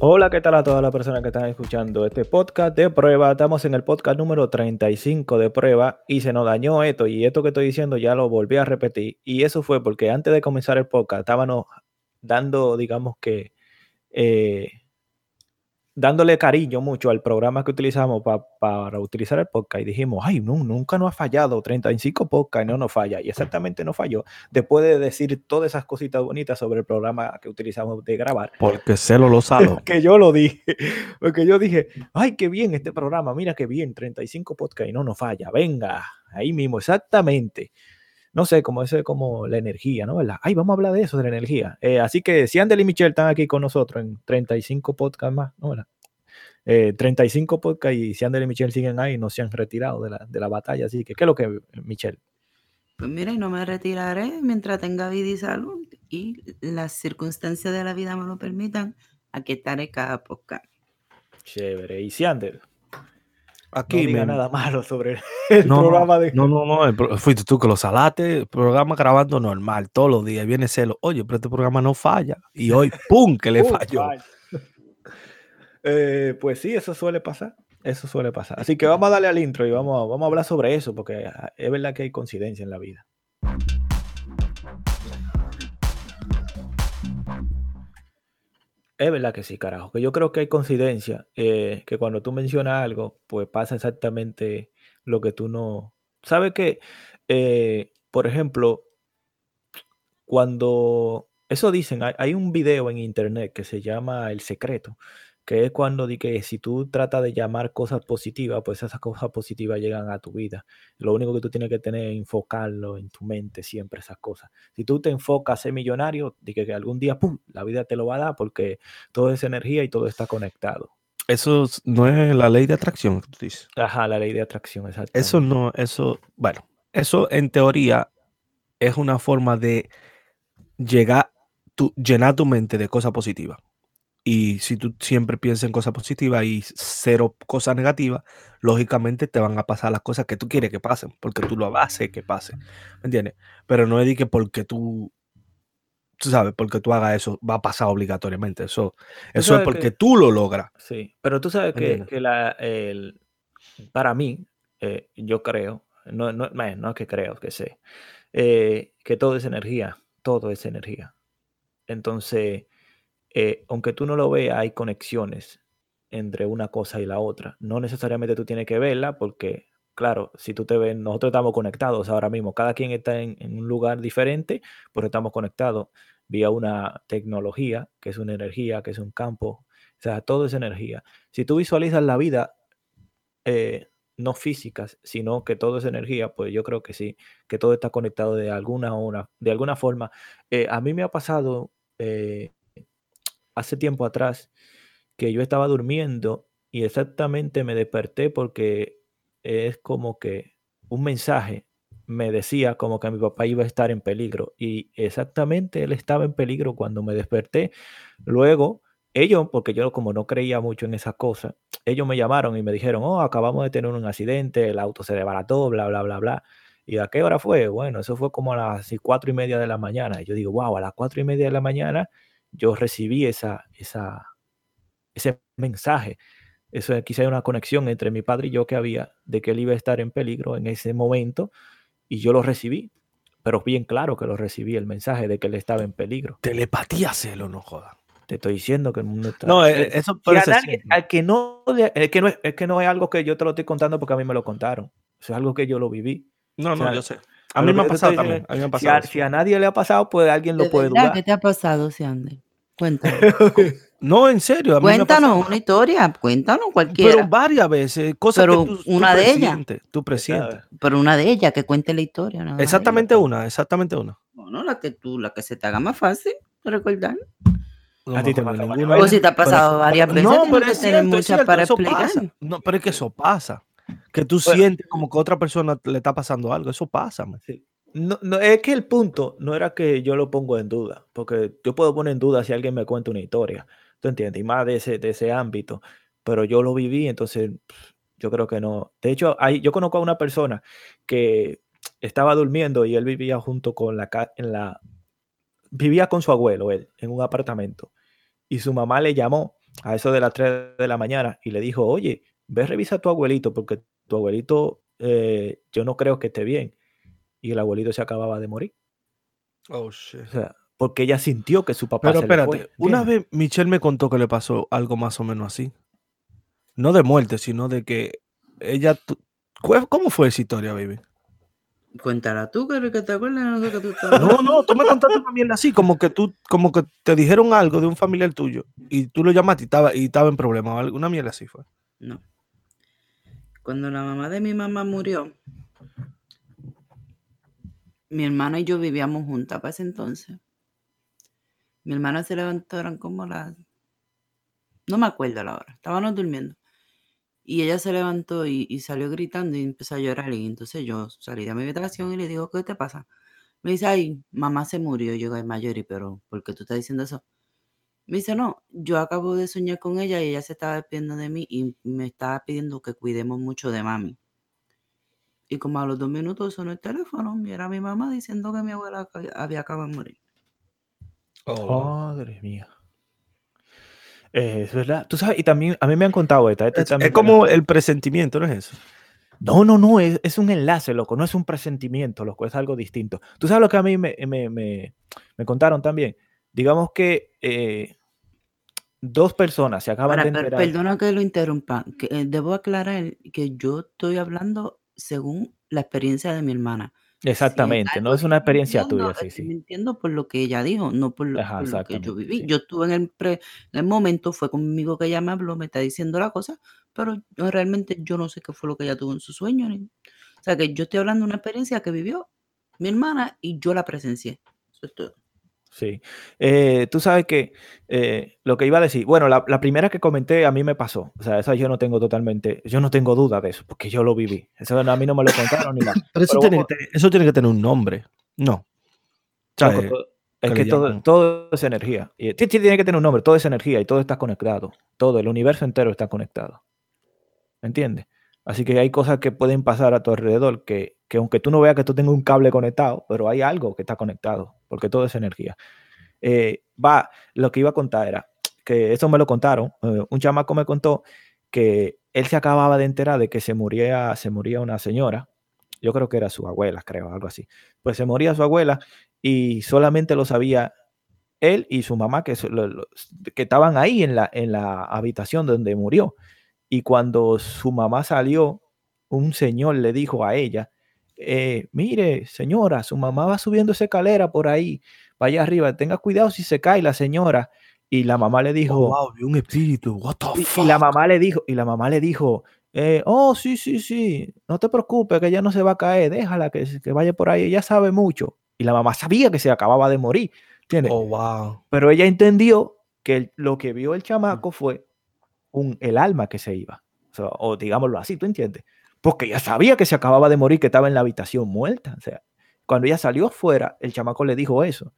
Hola, ¿qué tal a todas las personas que están escuchando este podcast de prueba? Estamos en el podcast número 35 de prueba y se nos dañó esto y esto que estoy diciendo ya lo volví a repetir y eso fue porque antes de comenzar el podcast estábamos dando, digamos que, eh, dándole cariño mucho al programa que utilizamos para utilizar el podcast y dijimos, ay, no, nunca nos ha fallado, 35 podcast y no nos falla. Y exactamente no falló. Después de decir todas esas cositas bonitas sobre el programa que utilizamos de grabar. Porque se lo lo sabe. que yo lo dije. Porque yo dije, ay, qué bien este programa, mira qué bien, 35 podcast y no nos falla. Venga, ahí mismo, exactamente no sé, como ese, como la energía, ¿no? ¿Verdad? Ay, vamos a hablar de eso, de la energía. Eh, así que si Andel y Michelle están aquí con nosotros en 35 podcasts más, ¿no? ¿Verdad? 35 eh, podcasts y si Andel y Michelle siguen ahí, no se han retirado de la, de la batalla. Así que, ¿qué es lo que, Michelle? Pues mire, no me retiraré mientras tenga vida y salud y las circunstancias de la vida me lo permitan. Aquí estaré cada podcast. Chévere. ¿Y si Andel? Aquí no diga nada malo sobre el programa de. No, no, no. fuiste tú que lo salaste. programa grabando normal todos los días. Viene celo. Oye, pero este programa no falla. Y hoy, ¡pum! que le falló. Eh, pues sí, eso suele pasar. Eso suele pasar. Así que vamos a darle al intro y vamos, vamos a hablar sobre eso, porque es verdad que hay coincidencia en la vida. Es verdad que sí, carajo. Que yo creo que hay coincidencia. Eh, que cuando tú mencionas algo, pues pasa exactamente lo que tú no. ¿Sabes qué? Eh, por ejemplo, cuando. Eso dicen, hay, un video en internet que se llama El Secreto, que es cuando di que si tú tratas de llamar cosas positivas, pues esas cosas positivas llegan a tu vida. Lo único que tú tienes que tener es enfocarlo en tu mente siempre, esas cosas. Si tú te enfocas a ser millonario, di que, algún día, ¡pum!, la vida te lo va a dar porque todo es energía y todo está conectado. Eso no es la ley de atracción que tú dices. Ajá, la ley de atracción, exacto. Eso no, eso, bueno, eso en teoría es una forma de llegar, tu, llenar tu mente de cosas positivas. Y si tú siempre piensas en cosas positivas y cero cosas negativas, lógicamente te van a pasar las cosas que tú quieres que pasen, porque tú lo haces que pase. ¿Me entiendes? Pero no es de que porque tú, tú sabes, porque tú hagas eso, va a pasar obligatoriamente. Eso, eso es porque tú lo logras. Sí, pero tú sabes que, la, el, para mí, eh, yo creo, no, no, no es que creo, que sé, eh, que todo es energía, todo es energía. Entonces eh, aunque tú no lo veas, hay conexiones entre una cosa y la otra. No necesariamente tú tienes que verla porque, claro, si tú te ves, nosotros estamos conectados ahora mismo. Cada quien está en, un lugar diferente, pero estamos conectados vía una tecnología, que es una energía, que es un campo. O sea, todo es energía. Si tú visualizas la vida, eh, no físicas, sino que todo es energía, pues yo creo que sí, que todo está conectado de alguna, una, de alguna forma. Eh, a mí me ha pasado hace tiempo atrás que yo estaba durmiendo y exactamente me desperté porque es como que un mensaje me decía como que mi papá iba a estar en peligro y exactamente él estaba en peligro cuando me desperté. Luego, ellos, porque yo como no creía mucho en esa cosa, ellos me llamaron y me dijeron, oh, acabamos de tener un accidente, el auto se desbarató, bla, bla, bla, bla. ¿Y a qué hora fue? Bueno, eso fue como a las cuatro y media de la mañana. Y yo digo, wow, a las cuatro y media de la mañana yo recibí esa, esa, ese mensaje. Eso quizá hay una conexión entre mi padre y yo que había de que él iba a estar en peligro en ese momento y yo lo recibí, pero bien claro que lo recibí el mensaje de que él estaba en peligro. Telepatía, celo, no joda. Te estoy diciendo que el mundo está. No, eh, eso puede ser. al que no, es que no es, que no es algo que yo te lo estoy contando porque a mí me lo contaron. es algo que yo lo viví. No, no, yo sé. A mí me ha pasado también. A mí me ha pasado si, a, nadie le ha pasado, pues alguien lo puede dudar. ¿Qué te ha pasado, Siande? Cuéntanos. no, en serio. A cuéntanos una historia, cuéntanos cualquiera. Pero varias veces, cosas pero que tú, una de ellas. Tú presientes. Pero una de ellas, que cuente la historia. exactamente una, exactamente una. Bueno, la que tú, la que se te haga más fácil recordar. a ti te pasa O si te ha pasado varias veces, no, pero es cierto, muchas para explicar. No, pero es que eso pasa. Que tú sientes como que a otra persona le está pasando algo. Eso pasa. Sí. No, no, es que el punto no era que yo lo pongo en duda, porque yo puedo poner en duda si alguien me cuenta una historia, ¿tú entiendes? Y más de ese, de ese ámbito, pero yo lo viví, entonces yo creo que no. De hecho, hay, yo conozco a una persona que estaba durmiendo y él vivía junto con la, en la, vivía con su abuelo, él, en un apartamento, y su mamá le llamó a eso de las 3 de la mañana y le dijo, oye, ve revisa a tu abuelito porque tu abuelito eh, yo no creo que esté bien. Y el abuelito se acababa de morir. Oh, shit. O sea, porque ella sintió que su papá Pero se le espérate, fue, una vez Michelle me contó que le pasó algo más o menos así. No de muerte, sino de que ella... tu- ¿Cuál- ¿Cómo fue esa historia, baby? Cuéntala tú, que que te acuerdas no sé que tú estabas- No, no, tú me contaste una mierda así, como que tú, como que te dijeron algo de un familiar tuyo y tú lo llamaste y estaba, y estaba en problema. o Alguna mierda así fue. No. Cuando la mamá de mi mamá murió, mi hermana y yo vivíamos juntas para ese entonces. Mi hermana se levantó, eran como las... No me acuerdo la hora, estábamos durmiendo. Y ella se levantó y, y salió gritando y empezó a llorar. Y entonces yo salí de mi habitación y le digo, ¿qué te pasa? Me dice, ay, mamá se murió. Yo digo, ay, Mayori, pero ¿por qué tú estás diciendo eso? Me dice, no, yo acabo de soñar con ella y ella se estaba despidiendo de mí y me estaba pidiendo que cuidemos mucho de mami. Y como a los dos minutos sonó el teléfono y era mi mamá diciendo que mi abuela había acabado de morir. Madre mía. Eh, es verdad. Tú sabes, y también a mí me han contado esta. esta Es, como el presentimiento, ¿no es eso? No, no, no, es, es un enlace, loco, no es un presentimiento, loco, es algo distinto. Tú sabes lo que a mí me, me- me- me contaron también. Digamos que eh, dos personas se acaban Ahora, de enterar. perdona que lo interrumpa. que, eh, debo aclarar que yo estoy hablando según la experiencia de mi hermana. Si Exactamente, no es una experiencia tuya, sí, sí. mintiendo por lo que ella dijo, no por lo, Ajá, por lo que yo viví. sí. Yo estuve en el, pre- en el momento, fue conmigo que ella me habló, me está diciendo la cosa, pero yo realmente yo no sé qué fue lo que ella tuvo en su sueño. ni- O sea, que yo estoy hablando de una experiencia que vivió mi hermana y yo la presencié. Eso es todo. Sí. Eh, tú sabes que eh, lo que iba a decir, bueno, la, la primera que comenté a mí me pasó. O sea, esa yo no tengo totalmente, yo no tengo duda de eso, porque yo lo viví. Eso a mí no me lo contaron ni nada. Pero eso, Pero tiene, que tener, eso tiene que tener un nombre. No. Todo- es que todo, es energía. Y ti- ti- tiene que tener un nombre, todo es energía y todo está conectado. Todo, el universo entero está conectado. ¿Entiendes? Así que hay cosas que pueden pasar a tu alrededor que, que aunque tú no veas que tú tengas un cable conectado, pero hay algo que está conectado, porque todo es energía. Eh, va, lo que iba a contar era que eso me lo contaron. eh, un chamaco me contó que él se acababa de enterar de que se moría, se moría una señora. Yo creo que era su abuela, creo, algo así. Pues se moría su abuela y solamente lo sabía él y su mamá que, que estaban ahí en la, en la habitación donde murió. Y cuando su mamá salió, un señor le dijo a ella, eh, mire, señora, su mamá va subiendo esa escalera por ahí, vaya arriba, tenga cuidado si se cae la señora. Y la mamá le dijo, Oh, wow, vi un espíritu. What the y, y fuck? la mamá le dijo, y la mamá le dijo, eh, oh, sí, sí, sí, no te preocupes, que ella no se va a caer, déjala que, vaya por ahí, ella sabe mucho. Y la mamá sabía que se acababa de morir, ¿entiendes? Oh, wow. Pero ella entendió que el- lo que vio el chamaco fue el alma que se iba. O, sea, o digámoslo así, ¿tú entiendes? Porque ella sabía que se acababa de morir, que estaba en la habitación muerta. O sea, cuando ella salió afuera, el chamaco le dijo eso.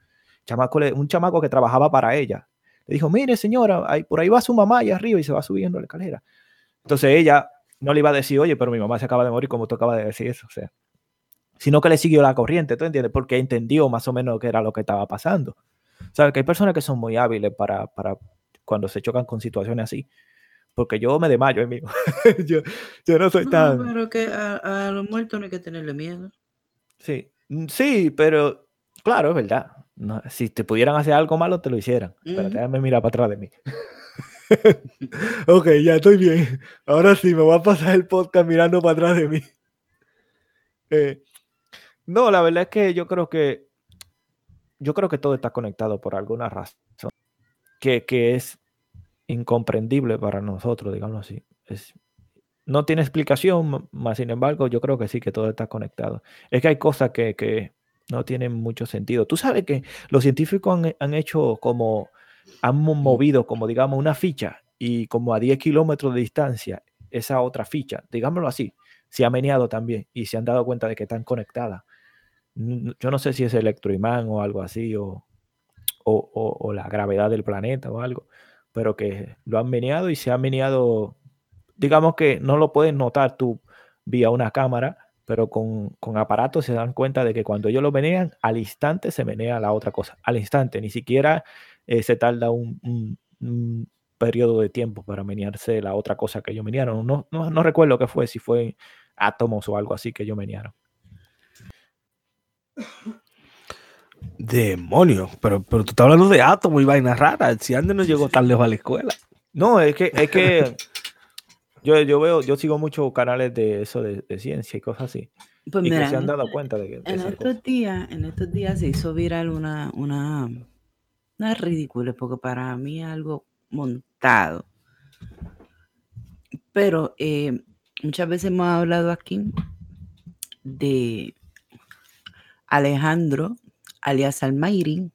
Chamaco un chamaco que trabajaba para ella. Le dijo, mire señora, ahí, por ahí va su mamá allá arriba y se va subiendo la escalera. Entonces ella no le iba a decir, oye, pero mi mamá se acaba de morir, como tú acabas de decir eso. O sea, sino que le siguió la corriente, ¿tú entiendes? Porque entendió más o menos qué era lo que estaba pasando. ¿Sabes? Que hay personas que son muy hábiles para, para cuando se chocan con situaciones así. Porque yo me desmayo, amigo. yo, yo no soy No, tan... pero que a, a los muertos no hay que tenerle miedo. Sí, mm, sí, pero claro, es verdad. No, si te pudieran hacer algo malo, te lo hicieran. Pero Ujú. déjame mirar para atrás de mí. ok, ya estoy bien. Ahora sí, me voy a pasar el podcast mirando para atrás de mí. Eh, no, la verdad es que yo creo que yo creo que todo está conectado por alguna razón que, que es incomprendible para nosotros, digamos así. Es, no tiene explicación, más sin embargo, yo creo que sí, que todo está conectado. Es que hay cosas que, que no tienen mucho sentido. Tú sabes que los científicos han, han hecho como, han mo- movido como, digamos, una ficha y como a 10 kilómetros de distancia, esa otra ficha, digámoslo así, se ha meneado también y se han dado cuenta de que están conectadas. Yo no sé si es electroimán o algo así, o, o, o- o la gravedad del planeta o algo, pero que lo han meneado y se ha meneado, digamos que no lo puedes notar tú vía una cámara, pero con, con aparatos se dan cuenta de que cuando ellos lo menean, al instante se menea la otra cosa, al instante, ni siquiera eh, se tarda un periodo de tiempo para menearse la otra cosa que ellos menearon. No, no, no recuerdo qué fue, si fue átomos o algo así que ellos menearon. Demonios, pero, pero tú estás hablando de átomos y vainas raras. Si antes no llegó tan lejos a la escuela. No, es que, es que yo, yo veo, yo sigo muchos canales de eso de, ciencia y cosas así. Pues y que se han dado cuenta de que. en estos días, en estos días se hizo viral una, una, una ridícula, porque para mí es algo montado. Pero eh, muchas veces hemos hablado aquí de Alejandro, alias Almairi,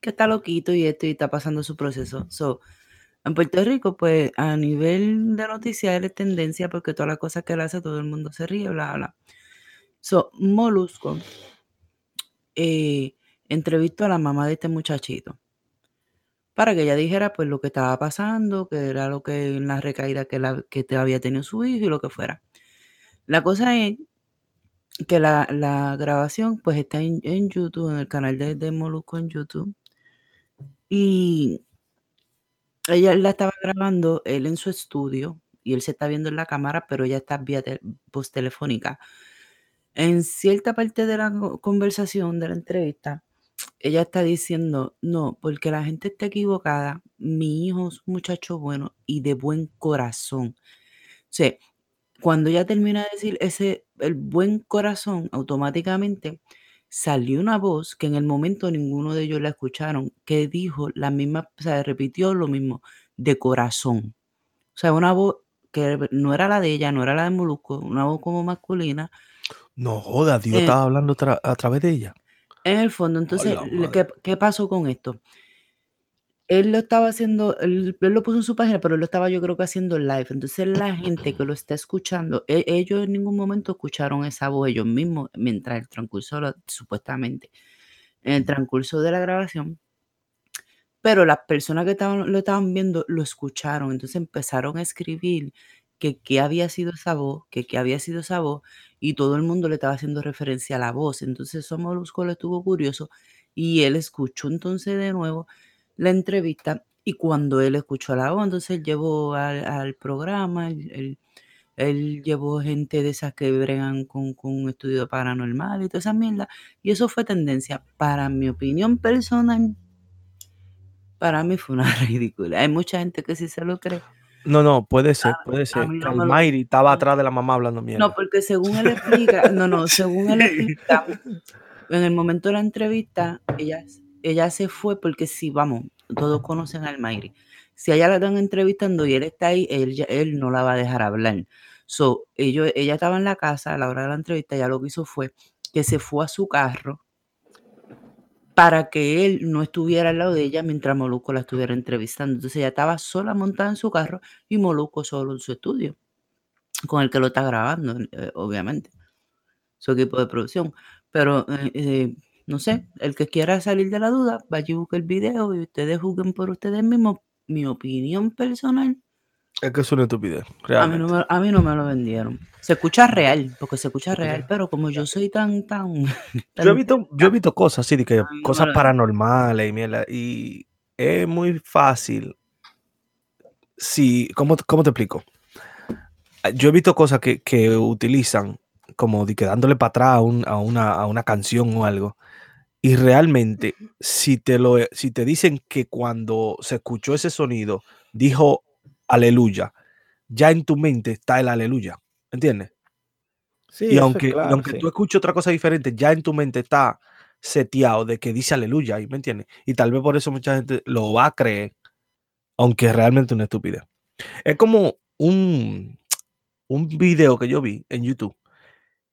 que está loquito y esto y está pasando su proceso. So, en Puerto Rico, pues a nivel de noticias es tendencia porque todas las cosas que él hace todo el mundo se ríe, bla, bla. So, Molusco eh, entrevistó a la mamá de este muchachito para que ella dijera pues lo que estaba pasando, que era lo que en la recaída que, la, que había tenido su hijo y lo que fuera. La cosa es que la, grabación pues está en, YouTube, en el canal de, de Molusco en YouTube. Y ella la estaba grabando él en su estudio y él se está viendo en la cámara, pero ella está vía voz telefónica. En cierta parte de la conversación, de la entrevista, ella está diciendo, no, porque la gente está equivocada, mi hijo es un muchacho bueno y de buen corazón. O sea, cuando ella termina de decir ese, el buen corazón, automáticamente salió una voz que en el momento ninguno de ellos la escucharon, que dijo la misma, o sea, repitió lo mismo, de corazón. O sea, una voz que no era la de ella, no era la de Molusco, una voz como masculina. No joda, Dios eh, estaba hablando a través de ella. En el fondo, entonces, ¿qué, ¿qué pasó con esto? Él lo estaba haciendo, él, lo puso en su página, pero él lo estaba yo creo que haciendo live. Entonces la gente que lo está escuchando, e, ellos en ningún momento escucharon esa voz ellos mismos mientras el transcurso, supuestamente, en el transcurso de la grabación. Pero las personas que estaban, lo estaban viendo lo escucharon. Entonces empezaron a escribir que qué había sido esa voz, que qué había sido esa voz, y todo el mundo le estaba haciendo referencia a la voz. Entonces Somolusco le estuvo curioso y él escuchó entonces de nuevo la entrevista y cuando él escuchó la voz, entonces él llevó al, programa, él, llevó gente de esas que bregan con, un estudio paranormal y toda esa mierda. Y eso fue tendencia. Para mi opinión personal, para mí fue una ridícula. Hay mucha gente que sí se lo cree. No, no, puede ser, puede ser. Que estaba atrás de la mamá hablando mierda. No, porque según él explica, no, no, según él explica, en el momento de la entrevista, ella ella se fue porque si, vamos, todos conocen al Mayri. Si ella la están entrevistando y él está ahí, él, él no la va a dejar hablar. So, ellos, ella estaba en la casa a la hora de la entrevista, ya lo que hizo fue que se fue a su carro para que él no estuviera al lado de ella mientras Moluco la estuviera entrevistando. Entonces ella estaba sola montada en su carro y Moluco solo en su estudio, con el que lo está grabando, eh, obviamente, su equipo de producción. Pero eh, eh, no sé, el que quiera salir de la duda, vaya y busque el video y ustedes juzguen por ustedes mismos. Mi opinión personal. Es que es una estupidez. A mí, no me, a mí no me lo vendieron. Se escucha real, porque se escucha real, pero como yo soy tan, tan. yo, he visto, yo he visto cosas así, de que cosas paranormales y mierda, y es muy fácil. Si, ¿cómo, cómo te explico? Yo he visto cosas que, que utilizan como de que dándole para atrás a, una, a una canción o algo y realmente, si te, lo, si te dicen que cuando se escuchó ese sonido, dijo aleluya, ya en tu mente está el aleluya. ¿Entiendes? Sí, y aunque, aunque tú escuches otra cosa diferente, ya en tu mente está seteado de que dice aleluya, ¿me entiendes? Y tal vez por eso mucha gente lo va a creer, aunque es realmente una estupidez. Es como un, un video que yo vi en YouTube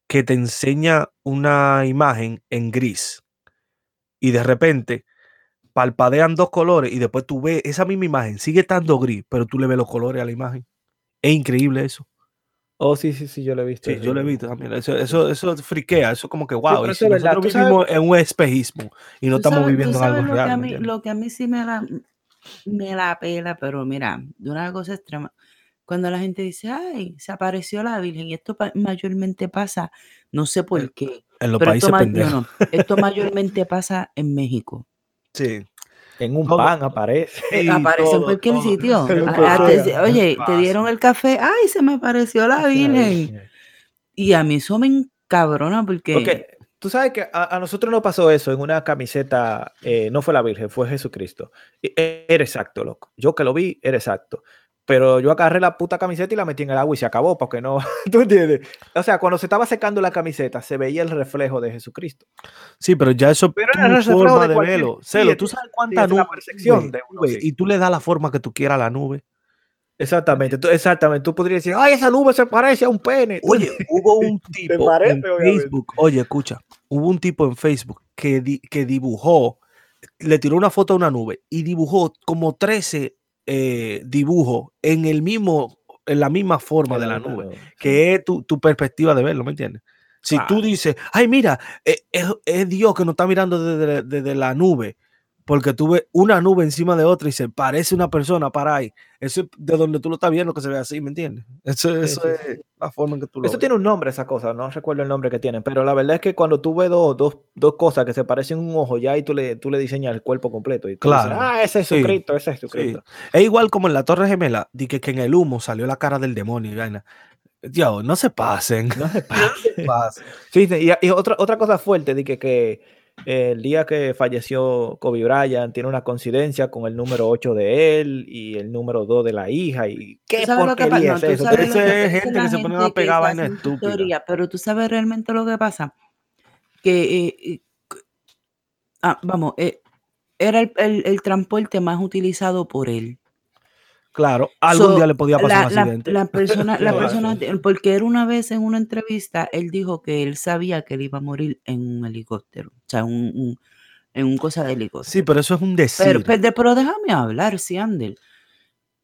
que te enseña una imagen en gris y de repente palpadean dos colores y después tú ves esa misma imagen, sigue estando gris, pero tú le ves los colores a la imagen. Es increíble eso. Oh, sí, sí, sí, yo lo he visto. Sí, yo lo he visto también. Eso, eso, eso friquea, eso como que wow. nosotros vivimos en un espejismo y no estamos viviendo en algo lo real. Que a mí, lo que a mí sí me la, me la pela, pero mira, de una cosa extrema. Cuando la gente dice, ay, se apareció la Virgen, y esto mayormente pasa, no sé por qué. En los países esto, esto mayormente pasa en México. Sí. En un pan aparece. Aparece en cualquier sitio. Oye, te dieron el café. Ay, se me pareció la Virgen. Y a mí eso me encabrona porque. Porque tú sabes que a, nosotros nos pasó eso en una camiseta. Eh, no fue la Virgen, fue Jesucristo. E, era exacto, loco. Yo que lo vi, era exacto pero yo agarré la puta camiseta y la metí en el agua y se acabó, porque no, ¿tú entiendes? O sea, cuando se estaba secando la camiseta, se veía el reflejo de Jesucristo. Sí, pero ya eso pero era forma de, verlo. Celo, tú sabes cuánta nube, percepción de y tú le das la forma que tú quieras a la nube. Exactamente, tú, exactamente. Tú podrías decir, ay, esa nube se parece a un pene. Oye, hubo un tipo en Facebook, oye, escucha, hubo un tipo en Facebook que, que dibujó, le tiró una foto a una nube y dibujó como 13 eh, dibujo en el mismo, en la misma forma de la nube, que es tu, perspectiva de verlo, ¿me entiendes? Si tú dices, ay, mira, eh, es, Dios que nos está mirando desde, desde la nube, porque tú ves una nube encima de otra y se parece una persona para ahí. Eso es de donde tú lo estás viendo que se ve así, ¿me entiendes? Eso, es la forma en que tú lo Eso tiene un nombre, esa cosa, no recuerdo el nombre que tiene, pero la verdad es que cuando tú ves dos, dos, dos cosas que se parecen un ojo, ya ahí tú le, tú le diseñas el cuerpo completo. Y claro. ah, ese es Jesucristo, ese es Jesucristo. Es igual como en la Torre Gemela, di que, que en el humo salió la cara del demonio y vaina. Dios, no se pasen. No se pasen. sí, y, otra, otra cosa fuerte, di que, que el día que falleció Kobe Bryant tiene una coincidencia con el número 8 de él y el número 2 de la hija. ¿Y qué porquería es eso? es gente que, se pone a pegar en estúpida. Pero tú sabes realmente lo que pasa. Que, eh, eh, ah, vamos, eh, era el, el transporte más utilizado por él. Claro, algún día le podía pasar un accidente. La, persona, la persona, porque era una vez en una entrevista, él dijo que él sabía que él iba a morir en un helicóptero, o sea, un, en un cosa de helicóptero. Sí, pero eso es un decir. Pero, pero, déjame hablar, sí, Andel.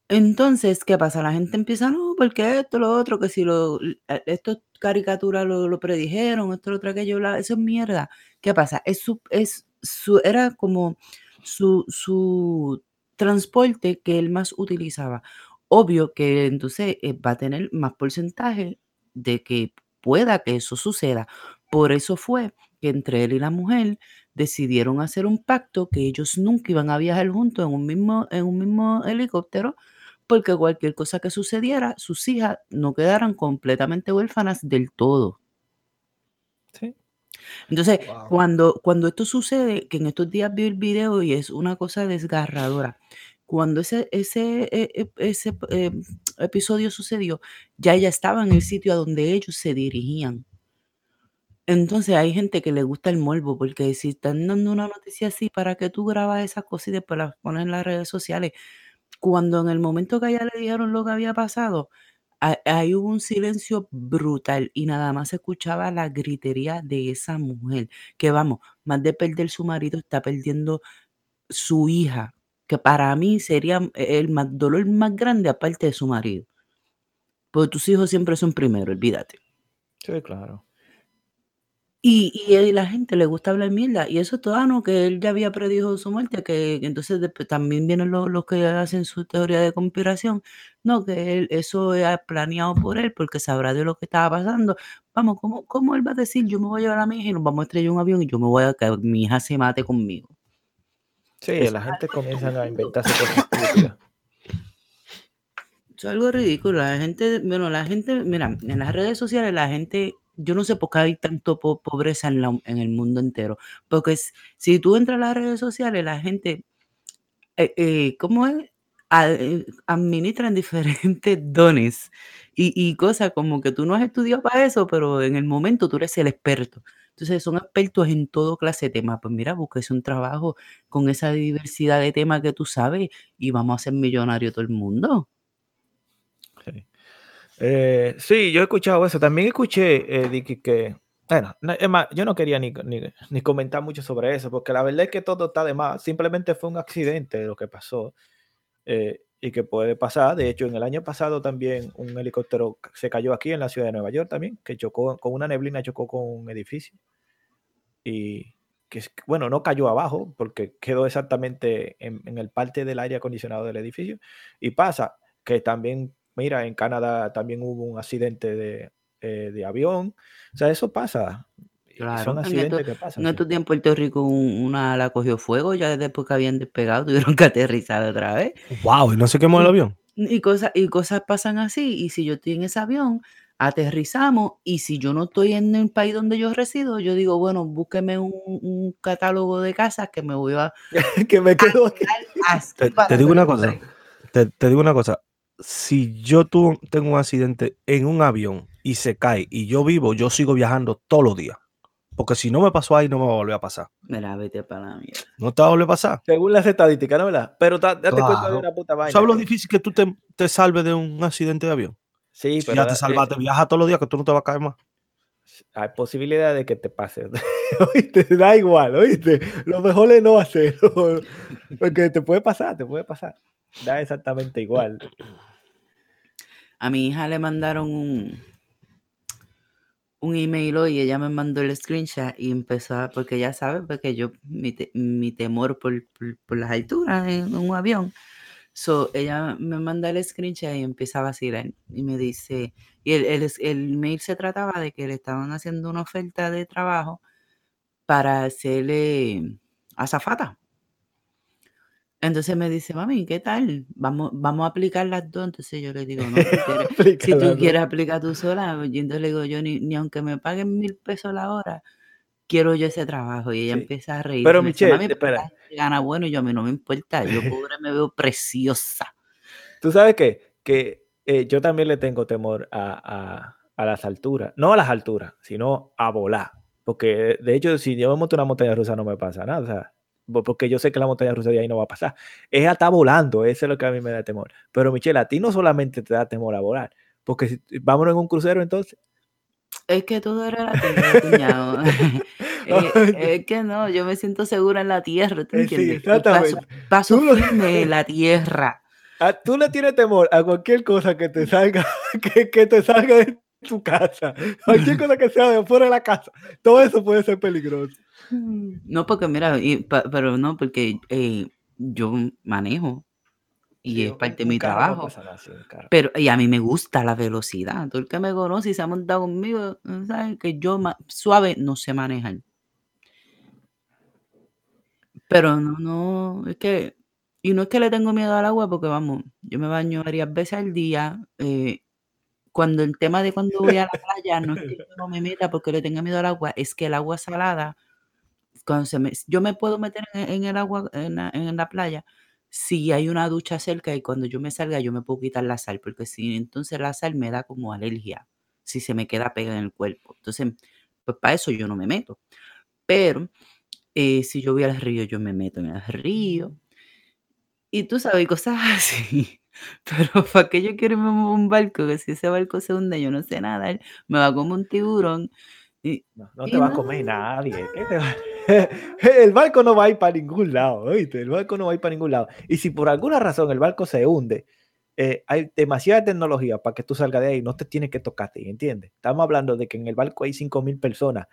Entonces, ¿qué pasa? La gente empieza, no, porque esto, lo otro, que si lo, esto caricaturas lo, lo predijeron, esto, lo otro, aquello, eso es mierda. ¿Qué pasa? Es su, es su, era como su, su transporte que él más utilizaba. Obvio que entonces eh, va a tener más porcentaje de que pueda que eso suceda. Por eso fue que entre él y la mujer decidieron hacer un pacto que ellos nunca iban a viajar juntos en un mismo, en un mismo helicóptero, porque cualquier cosa que sucediera, sus hijas no quedaran completamente huérfanas del todo. Entonces, cuando, cuando esto sucede, que en estos días vi el video y es una cosa desgarradora, cuando ese, ese, e, e, ese eh, episodio sucedió, ya ella estaba en el sitio a donde ellos se dirigían. Entonces hay gente que le gusta el morbo, porque si están dando una noticia así, ¿para que tú grabas esas cosas y después las pones en las redes sociales? Cuando en el momento que a ella le dijeron lo que había pasado, Hubo un silencio brutal y nada más se escuchaba la gritería de esa mujer, que vamos, más de perder su marido, está perdiendo su hija, que para mí sería el más, dolor más grande aparte de su marido. Porque tus hijos siempre son primero, olvídate. Sí, claro. Y, y, la gente le gusta hablar mierda. Y eso es todo, ah, no, que él ya había predijo su muerte, que, entonces también vienen los, que hacen su teoría de conspiración. No, que él, eso es planeado por él, porque sabrá de lo que estaba pasando. Vamos, ¿cómo, ¿cómo él va a decir, yo me voy a llevar a mi hija y nos vamos a estrellar un avión y yo me voy a que mi hija se mate conmigo? Sí, la gente comienza a inventarse cosas. Eso es algo ridículo. La gente, bueno, la gente, mira, en las redes sociales la gente yo no sé por qué hay tanto pobreza en, el mundo entero. Porque si tú entras a las redes sociales, la gente, eh, eh, ¿cómo es? Eh, administran diferentes dones y, cosas como que tú no has estudiado para eso, pero en el momento tú eres el experto. Entonces son expertos en todo clase de temas. Pues mira, busques un trabajo con esa diversidad de temas que tú sabes y vamos a ser millonarios todo el mundo. Eh, sí, yo he escuchado eso. También escuché eh, que, bueno, es más, yo no quería ni, ni, comentar mucho sobre eso, porque la verdad es que todo está de más. Simplemente fue un accidente lo que pasó eh, y que puede pasar. De hecho, en el año pasado también un helicóptero se cayó aquí en la ciudad de Nueva York también, que chocó con una neblina, chocó con un edificio. Y que, bueno, no cayó abajo porque quedó exactamente en, en el parte del aire acondicionado del edificio. Y pasa que también Mira, en Canadá también hubo un accidente de, eh, avión. O sea, eso pasa. Claro, en estos, que pasan, en estos días en Puerto Rico una la cogió fuego ya después que habían despegado, tuvieron que aterrizar otra vez. Wow, y no se quemó el avión. Y cosas, y cosas pasan así, y si yo estoy en ese avión, aterrizamos, y si yo no estoy en el país donde yo resido, yo digo, bueno, búsqueme un, catálogo de casas que me voy a... que me quedo aquí. Te, digo una cosa, te, te digo una cosa, si yo tengo un accidente en un avión y se cae y yo vivo, yo sigo viajando todos los días. Porque si no me pasó ahí, no me va a volver a pasar. Mira, vete para la mierda. No te va a volver a pasar. Según las estadísticas, ¿no verdad? Pero date cuenta de una puta vaina. ¿Sabes lo difícil que tú te, te, salves de un accidente de avión? Sí, pero. Ya te salvaste, viajas todos los días que tú no te vas a caer más. Hay posibilidad de que te pase. oíste, da igual, oíste. Lo mejor es no hacerlo. Porque te puede pasar, te puede pasar. Da exactamente igual. A mi hija le mandaron un, un email hoy, ella me mandó el screenshot y empezó a, porque ya sabe, porque yo, mi, temor por, las alturas en, un avión. So, ella me manda el screenshot y empieza a vacilar y me dice, y el, el, el se trataba de que le estaban haciendo una oferta de trabajo para hacerle azafata. Entonces me dice, mami, ¿qué tal? Vamos, vamos a aplicar las dos. Entonces yo le digo, no, si, tú quieres aplicar tú sola, y entonces le digo yo, ni, aunque me paguen mil pesos la hora, quiero yo ese trabajo. Y ella empieza a reír. Pero Michelle, mami, espera. Gana bueno y yo a mí no me importa. Yo pobre me veo preciosa. Tú sabes qué? que eh, yo también le tengo temor a, a, las alturas. No a las alturas, sino a volar. Porque de hecho, si yo me monto una montaña rusa no me pasa nada. O sea, porque yo sé que la montaña rusa de ahí no va a pasar. Ella está volando, eso es lo que a mí me da temor. Pero Michelle, a ti no solamente te da temor a volar, porque si, vámonos en un crucero entonces. Es que todo era la tierra, eh, es que no, yo me siento segura en la tierra, ¿tú eh, entiendes? Paso, firme en la tierra. Ah, tú le tienes temor a cualquier cosa que te salga, que, que te salga de tu casa, cualquier cosa que sea de fuera de la casa, todo eso puede ser peligroso. No, porque mira, pero no, porque eh, yo manejo y es parte de mi trabajo. pero y a mí me gusta la velocidad. Todo el que me conoce y se ha montado conmigo, sabe que yo suave no sé manejar. Pero no, no, es que, y no es que le tengo miedo al agua, porque vamos, yo me baño varias veces al día. Eh, cuando el tema de cuando voy a la playa no es que yo no me meta porque le tenga miedo al agua, es que el agua salada cuando se me, yo me puedo meter en, el agua, en la, playa, si hay una ducha cerca y cuando yo me salga yo me puedo quitar la sal, porque si entonces la sal me da como alergia, si se me queda pega en el cuerpo. Entonces, pues para eso yo no me meto. Pero eh, si yo voy al río, yo me meto en el río. Y tú sabes, cosas así. Pero ¿para qué yo quiero irme a un barco? Que si ese barco se hunde, yo no sé nada, me va como un tiburón. no, te va a comer nadie. ¿Qué te va? el barco no va a ir para ningún lado, ¿oíste? El barco no va a ir para ningún lado. Y si por alguna razón el barco se hunde, eh, hay demasiada tecnología para que tú salgas de ahí, no te tienes que tocarte, ¿entiendes? Estamos hablando de que en el barco hay 5.000 personas.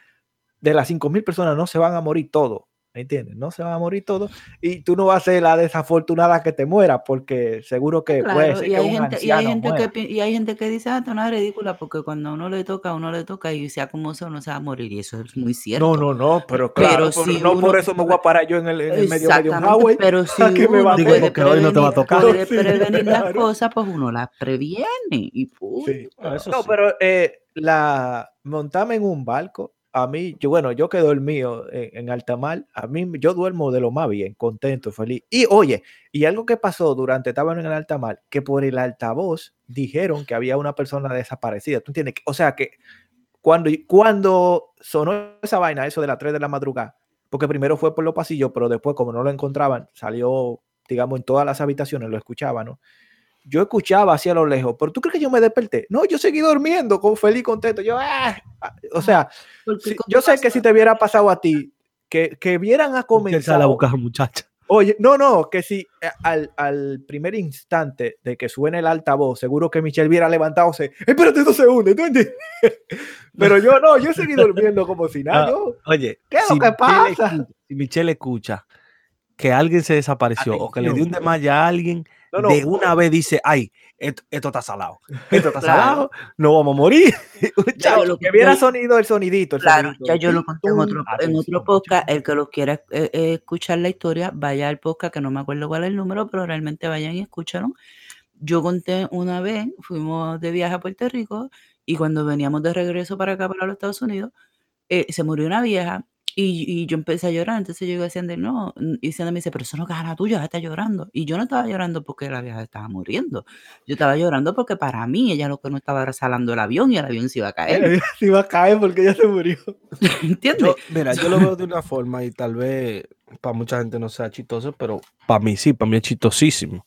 De las 5.000 personas no se van a morir todos. ¿Entiendes? No se va a morir todo y tú no vas a ser la desafortunada que te muera porque seguro que puede ser y hay, gente, y hay gente que y hay gente que dice, ah, esto no es ridícula porque cuando a uno le toca, a uno le toca y sea como sea, uno se va a morir y eso es muy cierto. No, no, no, pero claro, no por eso me voy a parar yo en el, en el medio de un highway. Pero si que me va a prevenir, hoy no te va a tocar. Puede prevenir las cosas, pues uno las previene y Sí. No, pero eh, la montarme en un barco a mí, yo, bueno, yo que dormí en, en alta mar, a mí yo duermo de lo más bien, contento, feliz. Y oye, y algo que pasó durante estaba en el alta mar, que por el altavoz dijeron que había una persona desaparecida. ¿Tú entiendes? O sea que cuando, cuando sonó esa vaina, eso de las 3 de la madrugada, porque primero fue por los pasillos, pero después como no lo encontraban, salió, digamos, en todas las habitaciones, lo escuchaban, ¿no? Yo escuchaba hacia lo lejos, pero tú crees que yo me desperté? No, yo seguí durmiendo con feliz contento. Yo, ah, ah", o sea, yo sé que si te hubiera pasado a ti, que, que vieran a comenzar. la boca, muchacha. Oye, no, no, que si eh, al, al, primer instante de que suene el altavoz, seguro que Michelle hubiera levantado, espérate dos segundos, ¿tú entiendes? Pero yo no, yo seguí durmiendo como si nada. Ah, oye, ¿qué es lo que pasa? si Michelle escucha que alguien se desapareció o que le dio un desmayo a alguien, de una vez dice, ay, esto, está salado. Esto está salado, no vamos a morir. lo que viera sonido, el sonidito. claro, ya yo lo conté en otro, en otro podcast. El que lo quiera eh, eh, escuchar la historia, vaya al podcast, que no me acuerdo cuál es el número, pero realmente vayan y escúchalo. Yo conté una vez, fuimos de viaje a Puerto Rico y cuando veníamos de regreso para acá, para los Estados Unidos, eh, se murió una vieja y, yo empecé a llorar, entonces yo iba diciendo, no, y Sandy me dice, pero eso no es cara tuya, está llorando. Y yo no estaba llorando porque la vieja estaba muriendo. Yo estaba llorando porque para mí ella lo que no estaba resalando el avión y el avión se iba a caer. Se iba a caer porque ella se murió. ¿Entiendes? mira, yo lo veo de una forma y tal vez para mucha gente no sea chistoso, pero para mí sí, para mí es chistosísimo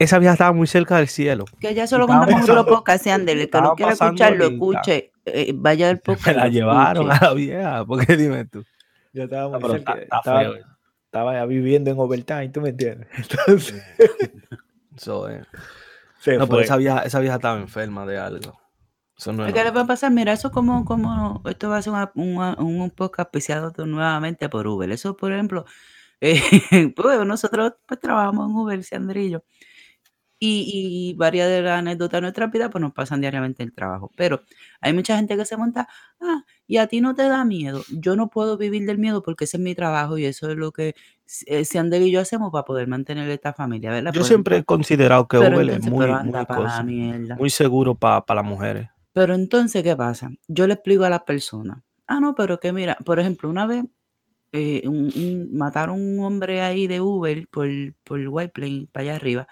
esa vieja estaba muy cerca del cielo. Que ya solo contamos otro podcast, Andele, que no quiera escucharlo, escuche, eh, vaya al podcast. Se la llevaron a la vieja, porque dime tú. Yo estaba muy cerca, estaba, estaba, viviendo en overtime, ¿tú me entiendes? Entonces... Eso es. no, pero esa vieja, esa vieja estaba enferma de algo. Eso no ¿Qué le va a pasar? Mira, eso como, como, esto va a ser un, un podcast auspiciado nuevamente por Uber. Eso, por ejemplo, eh, pues nosotros pues trabajamos en Uber, Sandrillo. Y, varias de las anécdotas de nuestra vida pues nos pasan diariamente en el trabajo. Pero hay mucha gente que se monta, ah, y a ti no te da miedo. Yo no puedo vivir del miedo porque ese es mi trabajo y eso es lo que eh, y yo hacemos para poder mantener esta familia. ¿verdad? Yo siempre he considerado que Uber es muy, muy, seguro para las mujeres. Pero entonces, ¿qué pasa? Yo le explico a las personas, ah, no, pero que mira, por ejemplo, una vez eh, mataron un hombre ahí de Uber por, por White Plain, para allá arriba.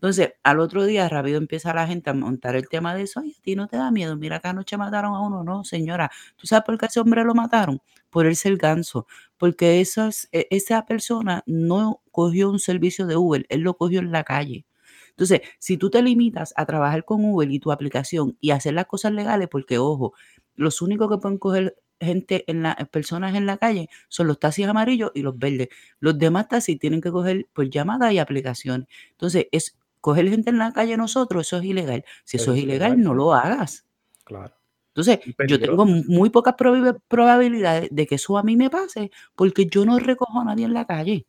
Entonces, al otro día rápido empieza la gente a montar el tema de eso. Ay, a ti no te da miedo. Mira que anoche mataron a uno. No, señora. ¿Tú sabes por qué ese hombre lo mataron? Por él ser ganso. Porque esas, e, esa persona no cogió un servicio de Uber. Él lo cogió en la calle. Entonces, si tú te limitas a trabajar con Uber y tu aplicación y hacer las cosas legales, porque ojo, los únicos que pueden coger gente en la, personas en la calle son los taxis amarillos y los verdes. Los demás taxis tienen que coger por llamadas y aplicaciones. Entonces, es coger gente en la calle nosotros, eso es ilegal. Si eso es ilegal, no lo hagas. Claro. Entonces, yo tengo muy pocas probabilidades de que eso a mí me pase porque yo no recojo a nadie en la calle.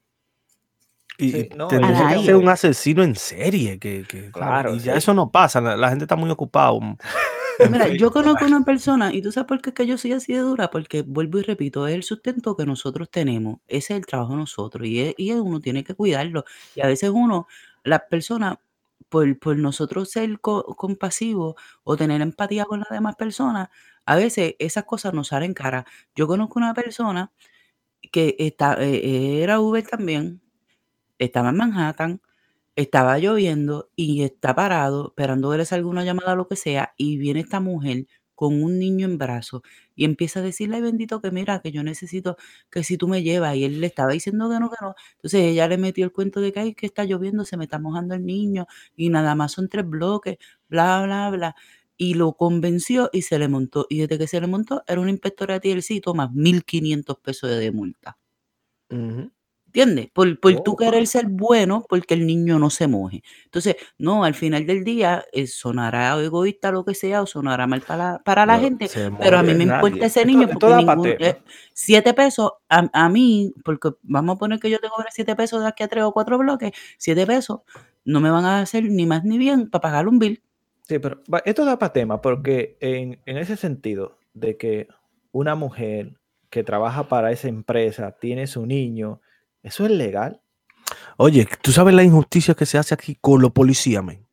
Y no, tendría que ser un asesino en serie, que, claro, y ya eso no pasa, la, gente está muy ocupada. Mira, yo conozco una persona, y tú sabes por qué es que yo soy así de dura, porque vuelvo y repito, es el sustento que nosotros tenemos, ese es el trabajo de nosotros, y, y uno tiene que cuidarlo. Y a veces uno las personas, por, por nosotros ser compasivos o tener empatía con las demás personas, a veces esas cosas nos salen cara. Yo conozco una persona que está, eh, era Uber también, estaba en Manhattan, estaba lloviendo y está parado esperando que le salga una llamada o lo que sea, y viene esta mujer con un niño en brazos y empieza a decirle, bendito, que mira, que yo necesito que si tú me llevas, y él le estaba diciendo que no, que no. Entonces ella le metió el cuento de que, ay, que está lloviendo, se me está mojando el niño y nada más son tres bloques, bla, bla, bla. Y lo convenció y se le montó. Y desde que se le montó, era un inspector de TLC, más 1.500 pesos de multa. ¿Entiendes? Por, por tú querer ser bueno porque el niño no se moje. Entonces, no, al final del día eh, sonará egoísta lo que sea o sonará mal para, para la gente, pero a mí me importa ese niño porque eh, siete pesos a, mí, porque vamos a poner que yo tengo siete pesos de aquí a tres o cuatro bloques, siete pesos no me van a hacer ni más ni bien para pagar un bill. Sí, pero esto da para tema porque en, en ese sentido de que una mujer que trabaja para esa empresa tiene su niño, ¿Eso es legal? Oye, ¿tú sabes la injusticia que se hace aquí con los policías, men?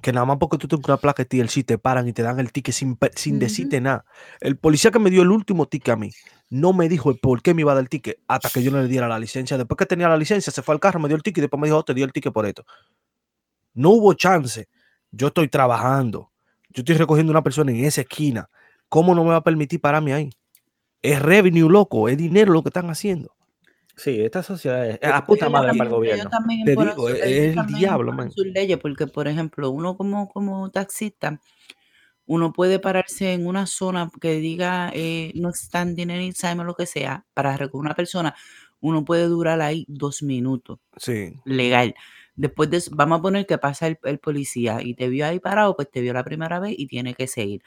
Que nada más porque tú tienes una placa de TLC te paran y te dan el ticket sin, sin decirte nada. El policía que me dio el último ticket a mí no me dijo el por qué me iba a dar el ticket hasta que yo no le diera la licencia. Después que tenía la licencia, se fue al carro, me dio el ticket y después me dijo, oh, te dio el ticket por esto. No hubo chance. Yo estoy trabajando. Yo estoy recogiendo una persona en esa esquina. ¿Cómo no me va a permitir pararme ahí? Es revenue, loco. Es dinero lo que están haciendo. Sí, esta sociedad es a puta madre para el gobierno. Te digo, es el diablo, man. Sus leyes, porque, por ejemplo, uno como, como taxista, uno puede pararse en una zona que diga eh, no standing anytime o lo que sea, para recoger una persona, uno puede durar ahí dos minutos. Sí. Legal. Después de vamos a poner que pasa el, el policía y te vio ahí parado, pues te vio la primera vez y tiene que seguir.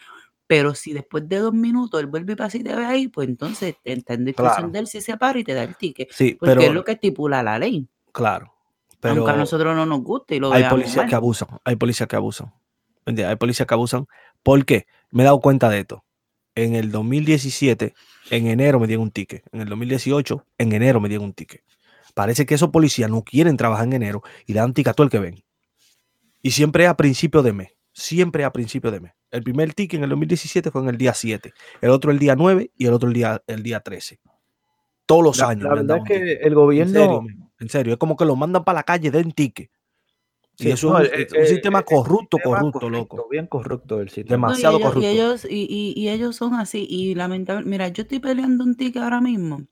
Pero si después de dos minutos él vuelve y pasa y te ve ahí, pues entonces entiende que de él si se para y te da el ticket. Sí, porque es lo que estipula la ley. Claro. Pero Aunque a nosotros no nos guste y lo Hay policías que abusan, hay policías que abusan. Hay policías que abusan. ¿Por qué? Me he dado cuenta de esto. En el 2017, en enero me dieron un ticket. En el 2018, en enero me dieron un ticket. Parece que esos policías no quieren trabajar en enero y le dan ticket a todo el que ven. Y siempre a principio de mes. Siempre a principio de mes. El primer ticket en el 2017 fue en el día 7, el otro el día 9 y el otro el día, el día 13. Todos los años. La verdad es que el gobierno. En serio, es como que lo mandan para la calle, den ticket. Sí, eso es un, sistema corrupto, corrupto, loco. Bien corrupto el sistema. Demasiado y ellos, corrupto. Y ellos, y, y, ellos son así. Y lamentablemente, mira, yo estoy peleando un ticket ahora mismo.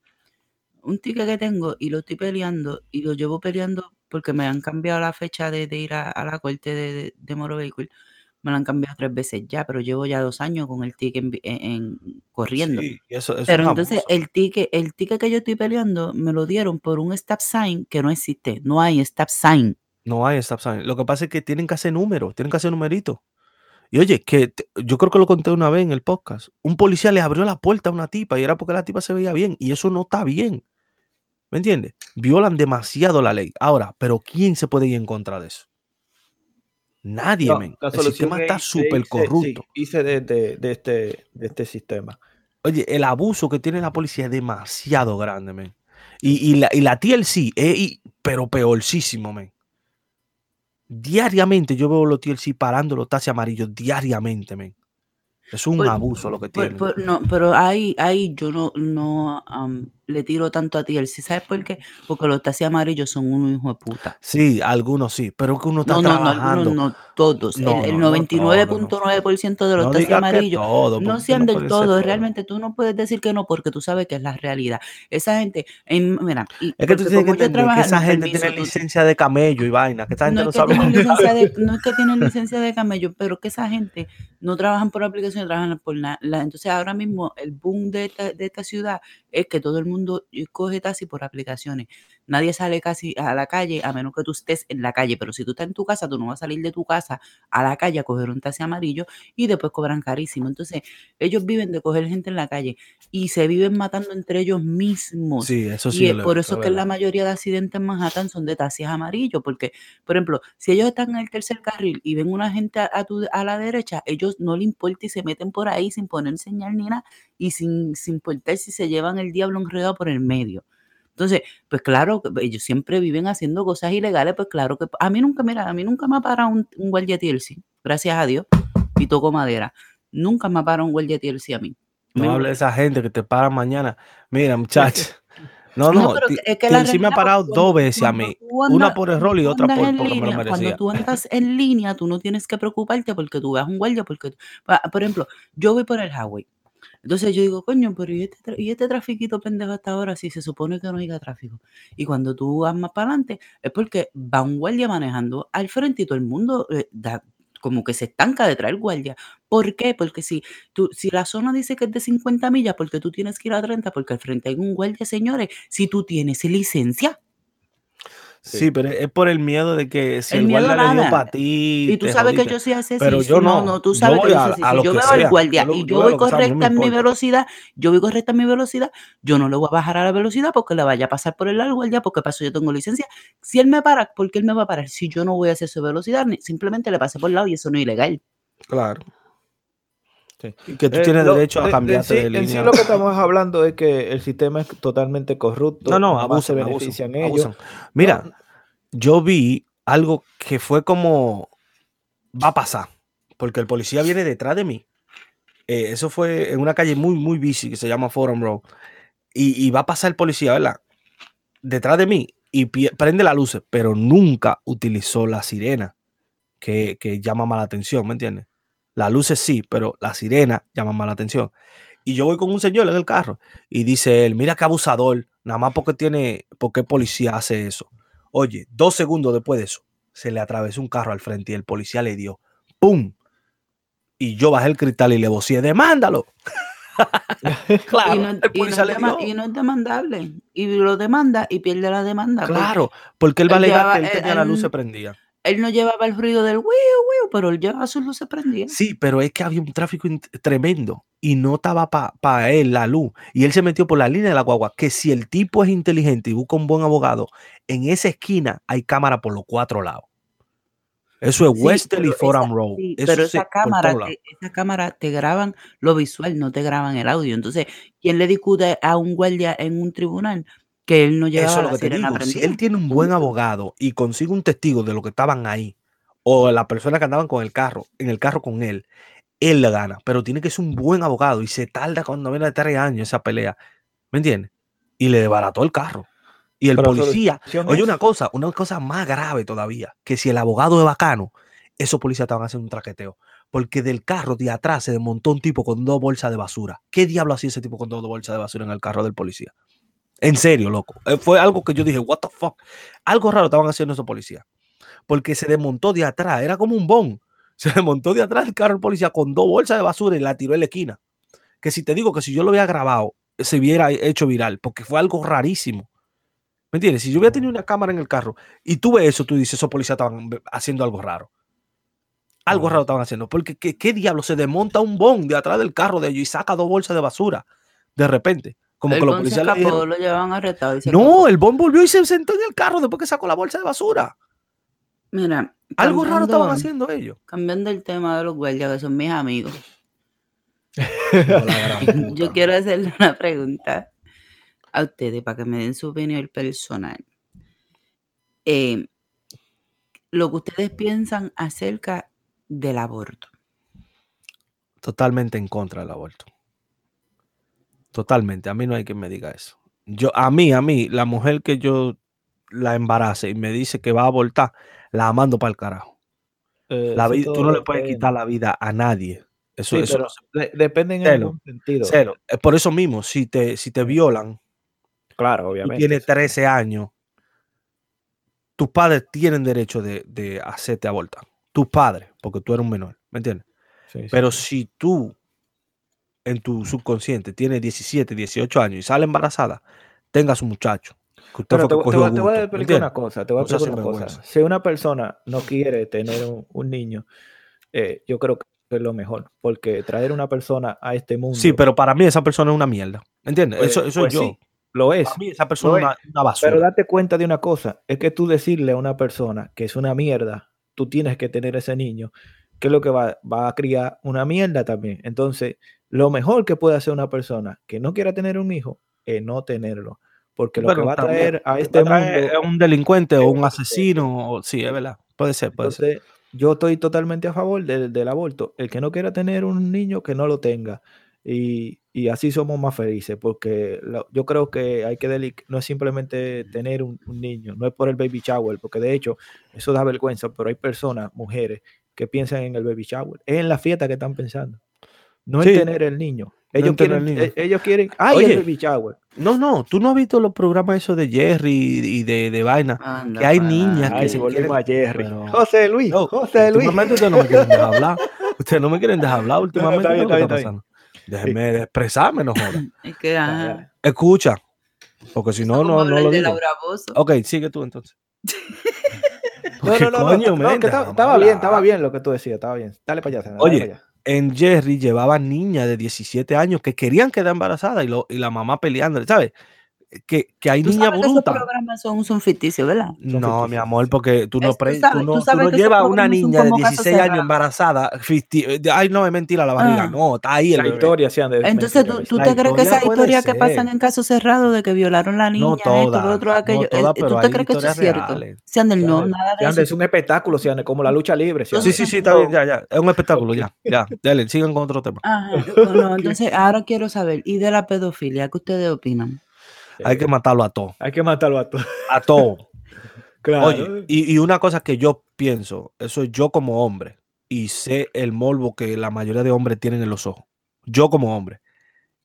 Un ticket que tengo y lo estoy peleando y lo llevo peleando porque me han cambiado la fecha de, ir a, la corte de, de, Moro Vehículo me lo han cambiado tres veces ya, pero llevo ya dos años con el ticket en, corriendo. pero entonces el ticket, el ticket que yo estoy peleando me lo dieron por un stop sign que no existe. No hay stop sign. No hay stop sign. Lo que pasa es que tienen que hacer números, tienen que hacer numeritos. Y oye, que yo creo que lo conté una vez en el podcast. Un policía le abrió la puerta a una tipa y era porque la tipa se veía bien. Y eso no está bien. ¿Me entiendes? Violan demasiado la ley. Ahora, pero ¿quién se puede ir en contra de eso? Nadie, men. El sistema está súper corrupto. hice de, de, este, de este sistema. Oye, el abuso que tiene la policía es demasiado grande, men. Y, y, la, y la TLC es, pero peorcísimo, men. Diariamente yo veo los TLC parando los taxis amarillos, diariamente, men. Es un pues, abuso lo que pues, tiene. Pues, no, pero ahí, ahí yo no, no le tiro tanto a ti. ¿Sabes por qué? Porque los taxis amarillos son unos hijos de puta. Sí, algunos sí, pero que uno está no, no, trabajando. No, no, todos. el 99.9% de los taxis amarillos no sean del todo. Realmente tú no puedes decir que no porque tú sabes que es la realidad. Esa gente, en, mira, es que tú tienes que entender que esa gente tiene licencia de camello y vaina, que esa gente no, sabe. no es que tienen licencia de camello, pero que esa gente no trabajan por aplicación, trabajan por nada. Entonces ahora mismo el boom de de esta ciudad es que todo el mundo coge taxi por aplicaciones. Nadie sale casi a la calle a menos que tú estés en la calle, pero si tú estás en tu casa, tú no vas a salir de tu casa a la calle a coger un taxi amarillo y después cobran carísimo. Entonces, ellos viven de coger gente en la calle y se viven matando entre ellos mismos. Sí, eso sí. Y por eso es que la mayoría de accidentes en Manhattan son de taxis amarillos, porque, por ejemplo, si ellos están en el tercer carril y ven una gente a, a la derecha, ellos no le importa y se meten por ahí sin poner señal ni nada y sin, sin importar si se llevan el diablo enredado por el medio. Entonces, pues claro, ellos siempre viven haciendo cosas ilegales, pues claro que a mí nunca, mira, a mí nunca me ha parado un, un guardia TLC, gracias a Dios, y toco madera. Nunca me ha parado un guardia TLC a mí. No hable de esa gente que te para mañana. Mira, muchachos. No, no, es que sí me ha parado dos veces a mí. una por error y otra por, porque me lo merecía. Cuando tú andas en línea, tú no tienes que preocuparte porque tú veas un guardia. Porque, por ejemplo, yo voy por el highway entonces yo digo, coño, pero ¿y este, y este trafiquito pendejo hasta ahora si se supone que no haya tráfico? Y cuando tú vas más para adelante es porque va un guardia manejando al frente y todo el mundo eh, como que se estanca detrás del guardia. ¿Por qué? Porque si, tú, si la zona dice que es de 50 millas, porque tú tienes que ir a 30, porque al frente hay un guardia, señores, si tú tienes licencia, Sí. pero es por el miedo de que si el, guardia le dio para ti. Y tú sabes que yo sí hace Pero yo no, no, tú sabes que yo Si yo veo al guardia y yo, voy correcta en mi velocidad, yo voy correcta en mi velocidad, yo no le voy a bajar a la velocidad porque le vaya a pasar por el lado al guardia, porque para eso yo tengo licencia. Si él me para, ¿por qué él me va a parar? Si yo no voy a hacer su velocidad, simplemente le pasé por el lado y eso no es ilegal. Claro. Y que tú eh, tienes derecho a cambiarte de, línea. En sí lo que estamos hablando es que el sistema es totalmente corrupto. No, no, abusan, benefician ellos. Mira, yo vi algo que fue como va a pasar, porque el policía viene detrás de mí. Eh, eso fue en una calle muy, muy busy que se llama Forum Road. Y, va a pasar el policía, ¿verdad? Detrás de mí y prende las luces, pero nunca utilizó la sirena que, que llama mala atención, ¿me entiendes? Las luces sí, pero la sirena llama más la atención. Y yo voy con un señor en el carro y dice él, mira qué abusador, nada más porque tiene, porque policía hace eso. Oye, dos segundos después de eso, se le atravesó un carro al frente y el policía le dio ¡pum! Y yo bajé el cristal y le vocié, demándalo. claro, y no, y, no es demandable. Y lo demanda y pierde la demanda. Claro, porque él va a alegar que él tenía la luz se prendía él no llevaba el ruido del wiu, wiu, pero él llevaba sus luces prendidas. Sí, pero es que había un tráfico tremendo y no estaba para él la luz. Y él se metió por la línea de la guagua. Que si el tipo es inteligente y busca un buen abogado, en esa esquina hay cámara por los cuatro lados. Eso es Western y Forum Road. pero esa cámara, te, esa cámara te graban lo visual, no te graban el audio. Entonces, ¿quién le discute a un guardia en un tribunal que él no lleva Eso es lo que te digo. Si él tiene un buen abogado y consigue un testigo de lo que estaban ahí, o la persona que andaban con el carro, en el carro con él, él le gana. Pero tiene que ser un buen abogado y se tarda cuando viene de tres años esa pelea. ¿Me entiendes? Y le desbarató el carro. Y el policía, oye una cosa, una cosa más grave todavía, que si el abogado es bacano, esos policías estaban haciendo un traqueteo. Porque del carro de atrás se desmontó un tipo con dos bolsas de basura. ¿Qué diablo hacía ese tipo con dos bolsas de basura en el carro del policía? En serio, loco. Eh, fue algo que yo dije, what the fuck. Algo raro estaban haciendo esos policías. Porque se desmontó de atrás, era como un bon. Se desmontó de atrás el carro del policía con dos bolsas de basura y la tiró en la esquina. Que si te digo que si yo lo hubiera grabado, se hubiera hecho viral, porque fue algo rarísimo. ¿Me entiendes? Si yo hubiera tenido una cámara en el carro y tú ves eso, tú dices, esos policías estaban haciendo algo raro. Algo raro estaban haciendo. Porque ¿qué, qué diablo? Se desmonta un bon de atrás del carro de ellos y saca dos bolsas de basura de repente. Como que los policías lo llevaban arrestado. no, el bon volvió y se sentó en el carro después que sacó la bolsa de basura. Mira. Algo raro estaban haciendo ellos. Cambiando el tema de los guardias, que son mis amigos. Yo quiero hacerle una pregunta a ustedes para que me den su opinión personal. Eh, lo que ustedes piensan acerca del aborto. Totalmente en contra del aborto. Totalmente. A mí no hay quien me diga eso. Yo, a mí, a mí, la mujer que yo la embarace y me dice que va a abortar, la mando para el carajo. Eh, la vida, tú no le puedes quitar la vida a nadie. Eso, eso depende en algún sentido. Cero. Es por eso mismo, si te, si te violan, claro, obviamente. Tiene 13 años, tus padres tienen derecho de, de hacerte abortar. Tus padres, porque tú eres un menor, ¿me entiendes? Pero si tú en tu subconsciente tiene 17, 18 años y sale embarazada, tenga su muchacho. te, voy a explicar una cosa, te voy a explicar una cosa. Si una persona no quiere tener un, niño, eh, yo creo que es lo mejor, porque traer una persona a este mundo. Sí, pero para mí esa persona es una mierda. ¿Entiendes? eso eso pues yo. lo es. Para mí esa persona es una, basura. Pero date cuenta de una cosa, es que tú decirle a una persona que es una mierda, tú tienes que tener ese niño, que es lo que va, va a criar una mierda también. Entonces, lo mejor que puede hacer una persona que no quiera tener un hijo es no tenerlo. Porque lo que va a traer a este mundo. Es un delincuente o un asesino. sí, es verdad. Puede ser, puede ser. Yo estoy totalmente a favor del aborto. El que no quiera tener un niño, que no lo tenga. Y, así somos más felices. Porque yo creo que hay que. No es simplemente tener un, niño. No es por el baby shower. Porque de hecho, eso da vergüenza. Pero hay personas, mujeres, que piensan en el baby shower. Es en la fiesta que están pensando. No es tener el niño. Ellos, quieren, e, ellos quieren. ¡Ay, el baby shower! No, no, tú no has visto los programas esos de Jerry y de, de vaina. que hay niñas que se volvemos a Jerry. José Luis, José Luis. Últimamente ustedes no me quieren dejar hablar. Ustedes no me quieren dejar hablar últimamente. No, está pasando? Déjenme expresarme, no jodas. Es que, Escucha. Porque si no, no, no lo digo. Ok, sigue tú entonces. no, no, no, no, estaba, bien, estaba bien lo que tú decías, estaba bien. Dale para allá. Oye, para allá en Jerry llevaban niñas de 17 años que querían quedar embarazadas y, lo, y la mamá peleando, ¿sabes? Que, que hay niñas brutas. Esos programas son, son ficticios, ¿verdad? no, mi amor, porque tú no, pre, tú no, tú no llevas una niña de 16 años embarazada. Eh, ay, no, es mentira la barriga. Ah. No, está ahí. La historia de Entonces, ¿tú, tú te crees que esa historia que pasan en casos cerrados de que violaron a la niña, no toda, esto, otro, aquello, no toda, ¿tú te crees que eso es cierto? Sean del no, nada de eso. Es un espectáculo, sean como la lucha libre. Sí, sí, sí, está bien, ya, ya. Es un espectáculo, ya. Ya, dale, sigan con otro tema. Ajá, entonces, ahora quiero saber, ¿y de la pedofilia? ¿Qué ustedes opinan? Hay que matarlo a todo. Hay que matarlo a todo. A todo. claro. Oye, y, una cosa que yo pienso, eso es yo como hombre, y sé el morbo que la mayoría de hombres tienen en los ojos. Yo como hombre,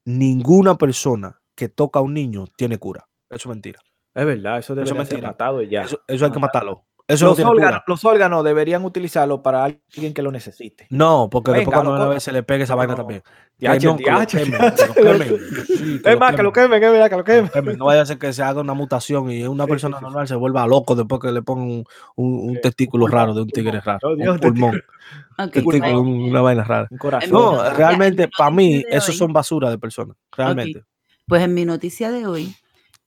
ninguna persona que toca a un niño tiene cura. Eso es mentira. Es verdad, eso debe ser matado ya. Eso, hay que matarlo. Eso los, órganos, cura. los órganos deberían utilizarlo para alguien que lo necesite. No, porque después Venga, cuando una vez se le pegue esa vaina No. también. Diache, Que no, que lo diache, quemen, diache. que lo quemen. Sí, Es más, que lo quemen, es verdad, que lo quemen. quemen. No vaya a ser que se haga una mutación y una Sí, persona sí, sí, normal se vuelva loco después que le pongan un, un- un Sí, testículo raro de un tigre raro. Oh, un pulmón. Ok, testículo, un- una vaina rara. Un corazón. No, realmente, para mí, hoy- son basura de personas. Realmente. pues en mi noticia de hoy,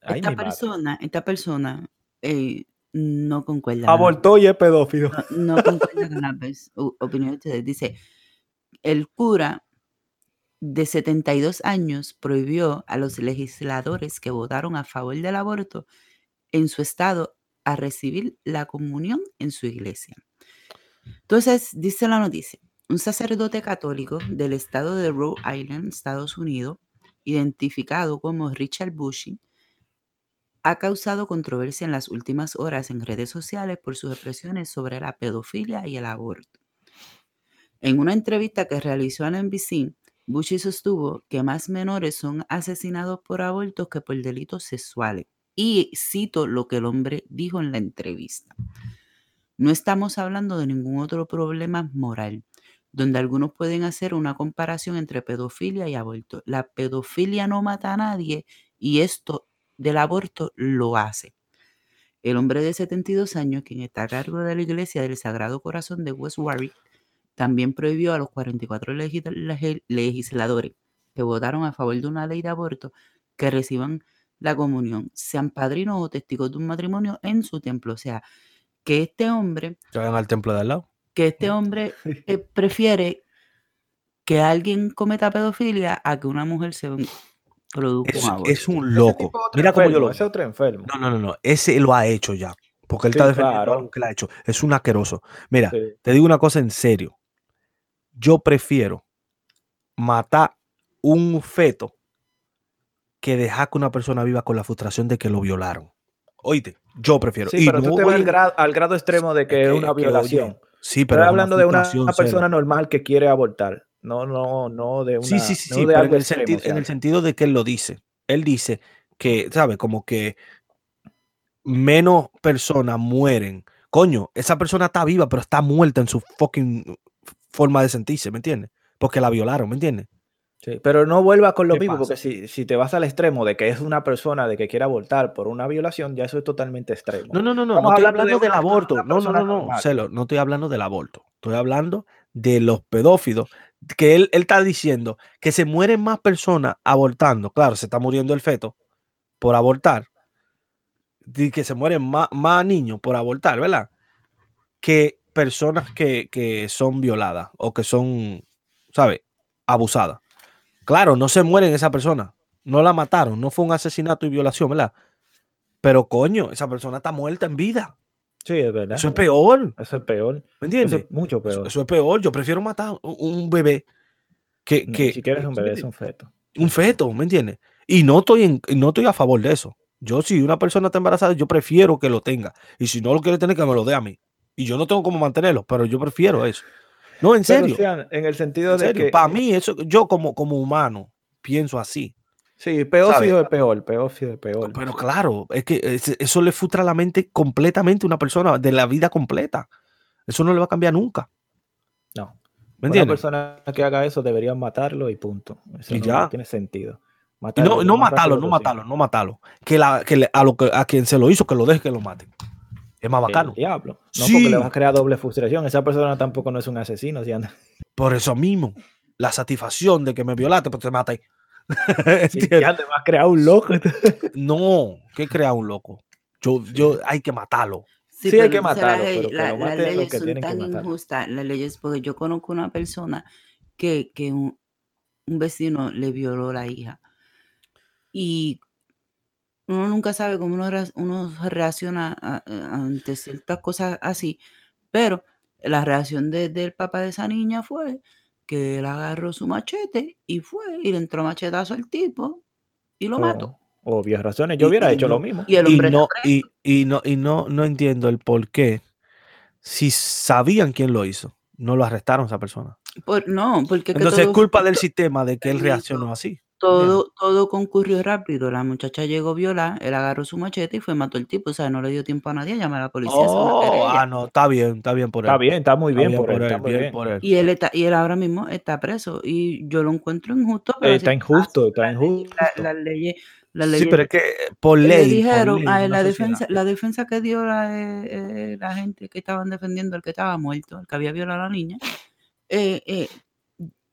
Ay, esta persona, esta persona eh, no concuerda. con la- Abortó y es pedófilo. No, no concuerda con las pers- o- opiniones de ustedes. Dice, el cura de 72 años prohibió a los legisladores que votaron a favor del aborto en su estado a recibir la comunión en su iglesia. Entonces, dice la noticia, un sacerdote católico del estado de Rhode Island, Estados Unidos, identificado como Richard Bushy, ha causado controversia en las últimas horas en redes sociales por sus expresiones sobre la pedofilia y el aborto. En una entrevista que realizó a NBC, Bushy sostuvo que más menores son asesinados por abortos que por delitos sexuales. Y cito lo que el hombre dijo en la entrevista. No estamos hablando de ningún otro problema moral, donde algunos pueden hacer una comparación entre pedofilia y aborto. La pedofilia no mata a nadie y esto del aborto lo hace. El hombre de 72 años, quien está a cargo de la iglesia del Sagrado Corazón de West Warwick, también prohibió a los 44 legis- lege- legisladores que votaron a favor de una ley de aborto que reciban la comunión, sean padrinos o testigos de un matrimonio en su templo. O sea, que este hombre, Que vayan al templo de al lado. que este hombre eh, prefiere que alguien cometa pedofilia a que una mujer se Es, un es loco. Mira cómo yo enfermo, lo Ese es otro enfermo. No, no, no, no. Ese lo ha hecho ya. Porque él Sí, está defendiendo claro. algo que le ha hecho. Es un asqueroso. Mira, Sí. te digo una cosa en serio. Yo prefiero matar un feto que dejar que una persona viva con la frustración de que lo violaron. Oíste, yo prefiero. Sí, Y pero no tú te voy vas al grado, al grado extremo de que es una que, oye, violación. Sí, pero Estoy es hablando de una, persona normal que quiere abortar. No, no, no de una. Sí, sí, sí, no sí, de pero en el, extremo, sentido, o sea, en el sentido de que él lo dice. Él dice que, ¿sabe? Como que menos personas mueren. Coño, esa persona está viva, pero está muerta en su fucking forma de sentirse, ¿me entiendes? Porque la violaron, ¿me entiendes? sí, pero no vuelvas con lo ¿Qué mismo, porque si, si te vas al extremo de que es una persona de que quiere abortar por una violación, ya eso es totalmente extremo. No, no, no, no, no estoy hablando de hablando del aborto. No, no, no, no. Celo, no estoy hablando del aborto. Estoy hablando de los pedófilos. Que él, él está diciendo que se mueren más personas abortando. Claro, se está muriendo el feto por abortar. Y que se mueren más, más niños por abortar, ¿verdad? Que personas que, que son violadas o que son, ¿sabes? Abusadas. Claro, no se mueren esa persona. No la mataron. No fue un asesinato y violación, ¿verdad? Pero coño, esa persona está muerta en vida. Sí, es verdad. Eso es peor. Eso es peor. ¿Me Eso entiendes? es mucho peor. eso es peor. Yo prefiero matar un, bebé que, No, que si quieres un ¿sí me bebé, es un feto. un feto, ¿me entiendes? Y no estoy, en, no estoy a favor de eso. Yo, si una persona está embarazada, yo prefiero que lo tenga. Y si no lo quiere tener, que me lo dé a mí. Y yo no tengo cómo mantenerlo, pero yo prefiero eso. No, en Pero, serio. o sea, en el sentido En de serio. que. Para mí, eso, yo como, como humano pienso así. Sí, pedófilo ¿sabes? es peor, pedófilo es peor. Pero claro, es que eso le frustra la mente completamente a una persona de la vida completa. Eso no le va a cambiar nunca. No. ¿Me Una persona que haga eso deberían matarlo y punto. Eso Y no, ya. no tiene sentido. Matarlo no, no matarlo, no matarlo, no matarlo. Que, la, que le- a, lo que, a quien se lo hizo, que lo deje que lo maten. Es más El bacano. diablo. No Sí. porque le vas a crear doble frustración. Esa persona tampoco no es un asesino. Si anda, Por eso mismo, la satisfacción de que me violaste, pues te ¿Entiendes? ya te vas a crear un loco. No, que crea un loco. Yo, yo, hay que matarlo. Sí, hay pero que matarlo, las pero la- las leyes que son tan injustas, las leyes, porque yo conozco una persona que, que un, un vecino le violó la hija. Y uno nunca sabe cómo uno, uno reacciona a- a- ante ciertas cosas así, pero la reacción de- del papá de esa niña fue que él agarró su machete y fue y le entró machetazo al tipo y lo mató. O, obvias razones. Yo Y- hubiera y hecho no- lo mismo. Y el hombre no, y, y no, y no, no entiendo el por qué. Si sabían quién lo hizo, no lo arrestaron a esa persona. Por- no, porque es que Entonces es todo- culpa del sistema de que él reaccionó así. Todo, todo concurrió rápido. La muchacha llegó violar, él agarró su machete y fue mató al tipo. O sea, no le dio tiempo a nadie a llamar a la policía. Oh, ah, no, está bien, está bien por él. Está bien, está muy bien, por, él, bien por él. Y él está, y él ahora mismo está preso. Y yo lo encuentro injusto. Pero está injusto, está injusto. Las leyes, Sí, pero es que por ley. dijeron, la, defensa, la defensa que dio la, eh, eh, la gente que estaban defendiendo al que estaba muerto, el que había violado a la niña, eh,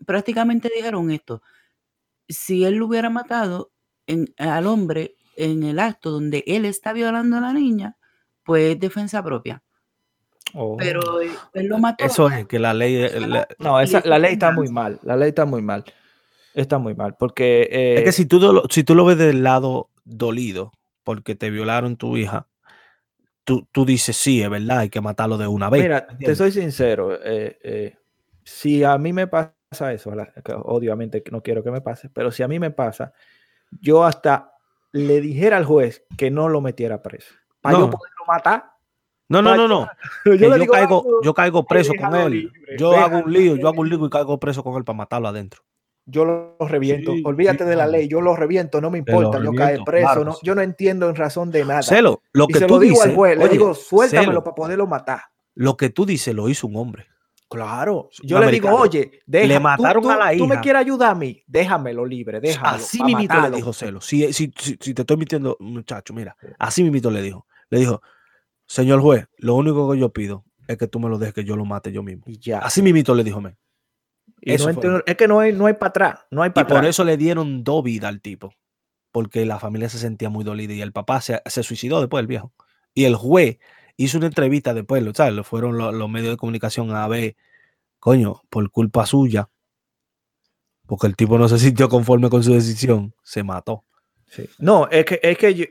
prácticamente dijeron esto si él lo hubiera matado al hombre en el acto donde él está violando a la niña, pues es defensa propia. Pero oh. él lo mató. Eso es que la ley. no, esa, la ley está muy mal. La ley está muy mal. Está muy mal. Porque. es que eh, si tú, lo, si tú lo ves del lado dolido, porque te violaron tu hija, tú, tú dices, sí, es verdad, hay que matarlo de una vez. Mira, te soy sincero. Eh, eh, si a mí me pasa eso, obviamente no quiero que me pase, pero si a mí me pasa, yo hasta le dijera al juez que no lo metiera preso. Para yo poderlo matar. No, no, no, no. Yo, caigo, yo caigo preso con él. yo hago un lío, yo hago un lío y caigo preso con él para matarlo adentro. Yo lo reviento. Olvídate de la ley, yo lo reviento, no me importa, yo caer preso. No, yo no entiendo en razón de nada. Celo, lo que se tú lo digo al juez, le digo, suéltamelo para poderlo matar. Lo que tú dices lo hizo un hombre. Claro, yo le digo, oye, le mataron a la hija. Tú me quieres ayudar a mí, déjamelo libre, déjalo. Así mismito le dijo Celo. Si, si, si, te estoy mintiendo, muchacho, mira, así mismito le dijo. Le dijo, señor juez, lo único que yo pido es que tú me lo dejes que yo lo mate yo mismo. Y ya. Así mismito le dijo, me. es que no hay, no hay para atrás, no hay para Y por eso le dieron dos vidas al tipo, porque la familia se sentía muy dolida y el papá se, se suicidó después del viejo. Y el juez hizo una entrevista después, ¿sabes? Fueron los, medios de comunicación a ver, coño, por culpa suya, porque el tipo no se sintió conforme con su decisión, se mató. No, es que, es que yo,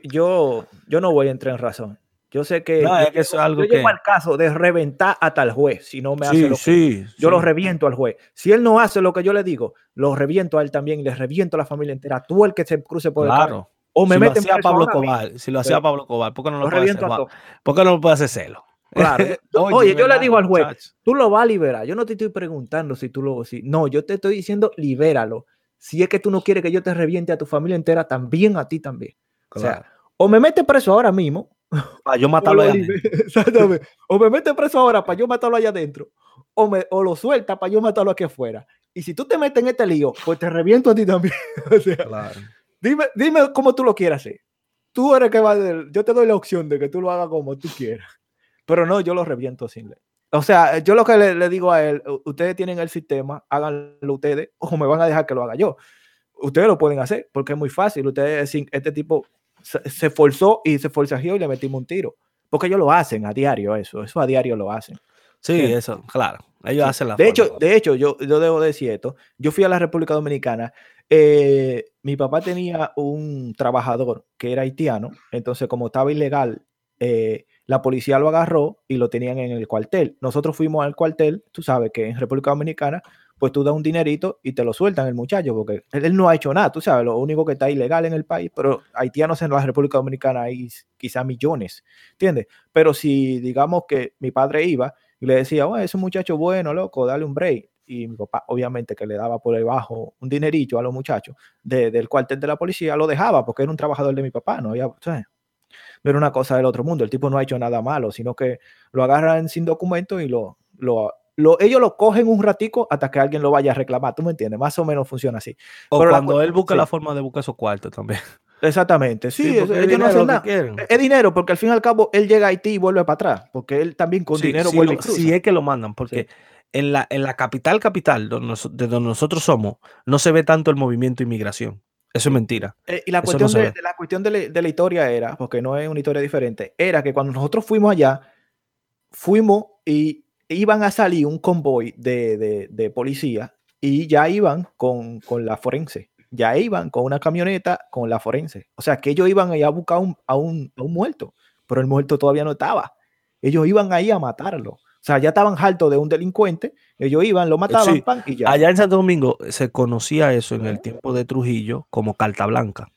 yo, no voy a entrar en razón. Yo sé que, no, es que es algo yo llego al caso de reventar hasta el juez si no me hace lo que yo lo reviento al juez. Si él no hace lo que yo le digo, lo reviento a él también y le reviento a la familia entera. Tú el que se cruce por el carro. O me si meten lo hacía Pablo Cobal, si lo hacía Pablo Cobal, ¿por qué no lo, puede hacer? ¿Por qué no lo puede hacer celo? Claro. Oye, yo le digo al juez, tú lo vas a liberar. Yo no te estoy preguntando si tú lo. Si, no, yo te estoy diciendo, libéralo. Si es que tú no quieres que yo te reviente a tu familia entera, también a ti también. O sea, o me metes preso ahora mismo. Para yo matarlo allá adentro. o me metes preso ahora para yo matarlo allá adentro. O, me, o lo suelta para yo matarlo aquí afuera. Y si tú te metes en este lío, pues te reviento a ti también. o sea, claro. Dime, dime cómo tú lo quieras hacer. Tú eres que va a... Yo te doy la opción de que tú lo hagas como tú quieras. Pero no, yo lo reviento sin ley. O sea, yo lo que le, digo a él, ustedes tienen el sistema, háganlo ustedes o me van a dejar que lo haga yo. Ustedes lo pueden hacer porque es muy fácil. Ustedes, este tipo se, esforzó y se forzajeó y le metimos un tiro. Porque ellos lo hacen a diario eso, eso a diario lo hacen. Sí, eso, claro. Ellos hacen la De hecho, de hecho yo, yo debo decir esto. Yo fui a la República Dominicana eh, mi papá tenía un trabajador que era haitiano, entonces como estaba ilegal, eh, la policía lo agarró y lo tenían en el cuartel. Nosotros fuimos al cuartel, tú sabes que en República Dominicana, pues tú das un dinerito y te lo sueltan el muchacho, porque él, no ha hecho nada, tú sabes, lo único que está ilegal en el país, pero haitianos en la República Dominicana hay quizás millones, ¿entiendes? Pero si digamos que mi padre iba y le decía, oh, es un muchacho bueno, loco, dale un break, y mi papá obviamente que le daba por debajo un dinerito a los muchachos del cuartel de la policía, lo dejaba porque era un trabajador de mi papá, no había, no era una cosa del otro mundo, el tipo no ha hecho nada malo, sino que lo agarran sin documento y lo, lo, ellos lo cogen un ratico hasta que alguien lo vaya a reclamar, ¿tú me entiendes? Más o menos funciona así. O cuando él busca la forma de buscar esos cuartos también. Exactamente, sí, ellos no hacen nada. Es dinero, porque al fin y al cabo él llega a Haití y vuelve para atrás, porque él también con dinero vuelve Si es que lo mandan, porque en la, en la capital capital, de donde nosotros somos, no se ve tanto el movimiento inmigración. Eso es mentira. Eh, y la cuestión, de, la cuestión de, la historia era, porque no es una historia diferente, era que cuando nosotros fuimos allá, fuimos y iban a salir un convoy de, de policía y ya iban con, con, la forense. Ya iban con una camioneta con la forense. O sea, que ellos iban allá a buscar a, un, a un muerto, pero el muerto todavía no estaba. Ellos iban ahí a matarlo. O sea, ya estaban hartos de un delincuente, ellos iban, lo mataban, y ya. Allá en Santo Domingo se conocía eso en el tiempo de Trujillo como carta blanca.